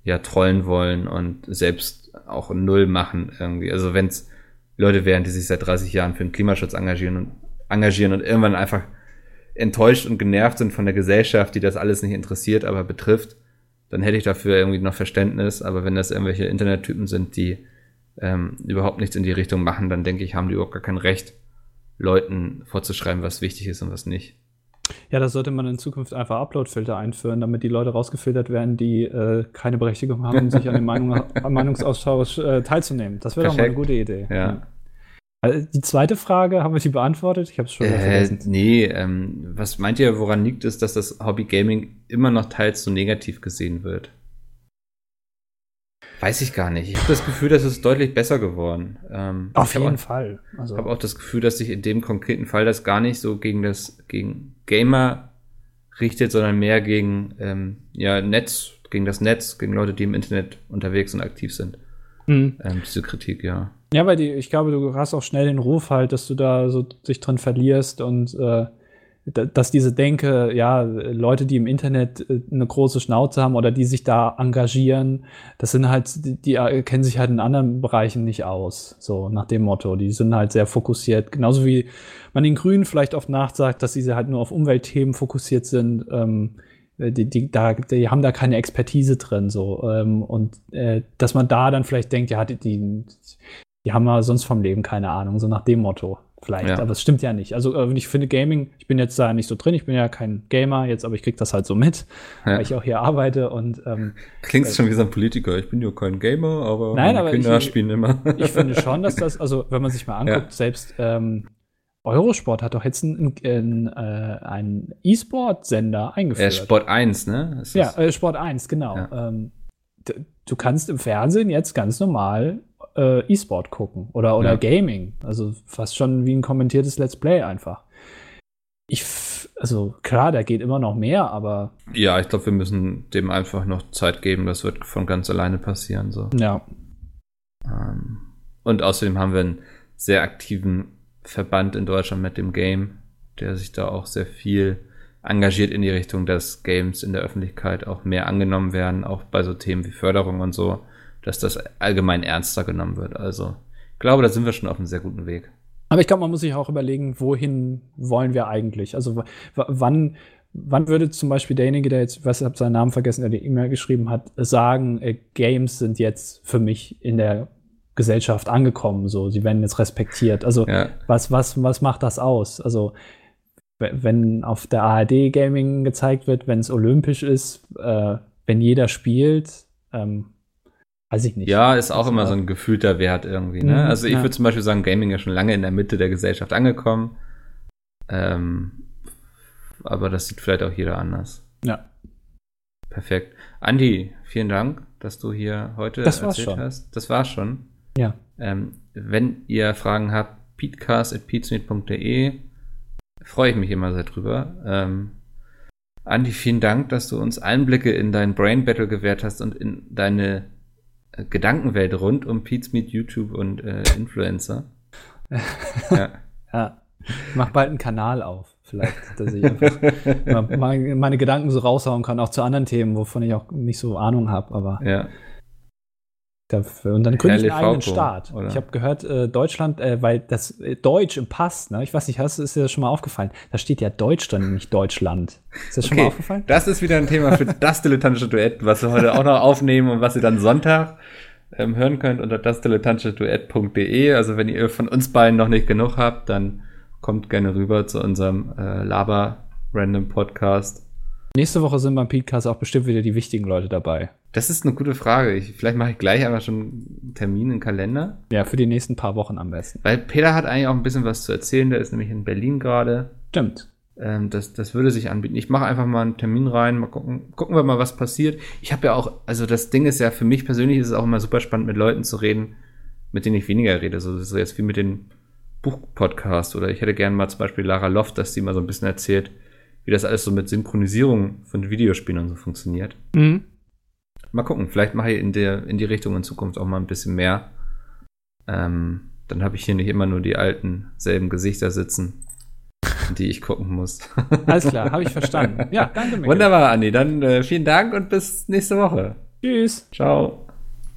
ja trollen wollen und selbst auch null machen irgendwie. Also wenn es Leute wären, die sich seit 30 Jahren für den Klimaschutz engagieren und engagieren und irgendwann einfach enttäuscht und genervt sind von der Gesellschaft, die das alles nicht interessiert, aber betrifft, dann hätte ich dafür irgendwie noch Verständnis. Aber wenn das irgendwelche Internettypen sind, die ähm, überhaupt nichts in die Richtung machen, dann denke ich, haben die überhaupt gar kein Recht, Leuten vorzuschreiben, was wichtig ist und was nicht. Ja, da sollte man in Zukunft einfach Upload-Filter einführen, damit die Leute rausgefiltert werden, die äh, keine Berechtigung haben, sich an dem Meinung, Meinungsaustausch äh, teilzunehmen. Das wäre doch mal eine gute Idee. Ja. ja. Also die zweite Frage, haben wir sie beantwortet? Ich habe es schon äh, vergessen. Nee, ähm, was meint ihr, woran liegt es, dass das Hobby Gaming immer noch teils so negativ gesehen wird? Weiß ich gar nicht. Ich habe das Gefühl, dass es deutlich besser geworden. Ähm, Auf jeden auch, Fall. Ich also. habe auch das Gefühl, dass sich in dem konkreten Fall das gar nicht so gegen das gegen Gamer richtet, sondern mehr gegen ähm, ja Netz, gegen das Netz, gegen Leute, die im Internet unterwegs und aktiv sind. Mhm. Ähm, diese Kritik, ja. Ja, weil die, ich glaube, du hast auch schnell den Ruf halt, dass du da so dich drin verlierst und äh, dass diese Denke, ja, Leute, die im Internet äh, eine große Schnauze haben oder die sich da engagieren, das sind halt, die, die kennen sich halt in anderen Bereichen nicht aus. So nach dem Motto. Die sind halt sehr fokussiert. Genauso wie man den Grünen vielleicht oft nachsagt, dass sie halt nur auf Umweltthemen fokussiert sind. Ähm, die, die, da, die haben da keine Expertise drin, so. Ähm, und äh, dass man da dann vielleicht denkt, ja, die, die, die haben ja sonst vom Leben keine Ahnung, so nach dem Motto. Vielleicht, ja. aber es stimmt ja nicht. Also äh, ich finde Gaming, ich bin jetzt da nicht so drin, ich bin ja kein Gamer jetzt, aber ich krieg das halt so mit, ja. weil ich auch hier arbeite und ähm, Klingt äh, schon wie so ein Politiker, ich bin ja kein Gamer, aber nein, aber Kinder ich, spielen immer. Ich finde schon, dass das, also wenn man sich mal anguckt, ja. selbst ähm, Eurosport hat doch jetzt einen, einen, äh, E-Sport-Sender eingeführt. Äh, Sport 1, ne? ja, äh, Sport 1, genau. Ähm, du kannst im Fernsehen jetzt ganz normal äh, E-Sport gucken oder, oder ja. Gaming. Also fast schon wie ein kommentiertes Let's Play einfach. Ich, also klar, da geht immer noch mehr, aber. Ja, ich glaube, wir müssen dem einfach noch Zeit geben. Das wird von ganz alleine passieren. So. Ja. Ähm, und außerdem haben wir einen sehr aktiven Verband in Deutschland mit dem Game, der sich da auch sehr viel engagiert in die Richtung, dass Games in der Öffentlichkeit auch mehr angenommen werden, auch bei so Themen wie Förderung und so dass das allgemein ernster genommen wird. Also ich glaube, da sind wir schon auf einem sehr guten Weg. Aber ich glaube, man muss sich auch überlegen, wohin wollen wir eigentlich? Also wann, wann würde zum Beispiel derjenige, der jetzt, was habe seinen Namen vergessen, der die E-Mail geschrieben hat, sagen, äh, Games sind jetzt für mich in der Gesellschaft angekommen, so, sie werden jetzt respektiert. Also ja. was, was, was macht das aus? Also wenn auf der ARD Gaming gezeigt wird, wenn es olympisch ist, äh, wenn jeder spielt, ähm, Weiß ich nicht. Ja, ist auch immer so ein gefühlter Wert irgendwie. Ne? Mhm, also ich ja. würde zum Beispiel sagen, Gaming ist schon lange in der Mitte der Gesellschaft angekommen. Ähm, aber das sieht vielleicht auch jeder anders. Ja. Perfekt. Andi, vielen Dank, dass du hier heute das erzählt hast. Das war's schon. Ja. Ähm, wenn ihr Fragen habt, peatcast.peatsmeet.de freue ich mich immer sehr drüber. Ähm, Andi, vielen Dank, dass du uns Einblicke in dein Brain Battle gewährt hast und in deine Gedankenwelt rund um Pete's Meet, YouTube und äh, Influencer. ja. ja. Ich mach bald einen Kanal auf, vielleicht, dass ich einfach mal meine Gedanken so raushauen kann, auch zu anderen Themen, wovon ich auch nicht so Ahnung habe, aber ja. Dafür. Und dann gründe ich einen eigenen Staat. Oder? Ich habe gehört, äh, Deutschland, äh, weil das äh, Deutsch im Pass, ne? ich weiß nicht, hast, ist dir das schon mal aufgefallen? Da steht ja Deutsch drin, nicht Deutschland. Ist das schon mal aufgefallen? Das ist wieder ein Thema für das dilettantische Duett, was wir heute auch noch aufnehmen und was ihr dann Sonntag ähm, hören könnt unter dasdilettantische-duett.de. Also wenn ihr von uns beiden noch nicht genug habt, dann kommt gerne rüber zu unserem äh, Laber-Random-Podcast. Nächste Woche sind beim Podcast auch bestimmt wieder die wichtigen Leute dabei. Das ist eine gute Frage. Ich, vielleicht mache ich gleich einfach schon einen Termin im Kalender. Ja, für die nächsten paar Wochen am besten. Weil Peter hat eigentlich auch ein bisschen was zu erzählen. Der ist nämlich in Berlin gerade. Stimmt. Ähm, das, das würde sich anbieten. Ich mache einfach mal einen Termin rein, mal gucken, gucken wir mal, was passiert. Ich habe ja auch, also das Ding ist ja, für mich persönlich ist es auch immer super spannend, mit Leuten zu reden, mit denen ich weniger rede. So, das ist jetzt wie mit den Buchpodcasts oder ich hätte gerne mal zum Beispiel Lara Loft, dass sie mal so ein bisschen erzählt, wie das alles so mit Synchronisierung von Videospielen und so funktioniert. Mhm. Mal gucken, vielleicht mache ich in, der, in die Richtung in Zukunft auch mal ein bisschen mehr. Ähm, dann habe ich hier nicht immer nur die alten, selben Gesichter sitzen, die ich gucken muss. Alles klar, habe ich verstanden. Ja, danke. Miguel. Wunderbar, Andi. Dann äh, vielen Dank und bis nächste Woche. Tschüss. Ciao.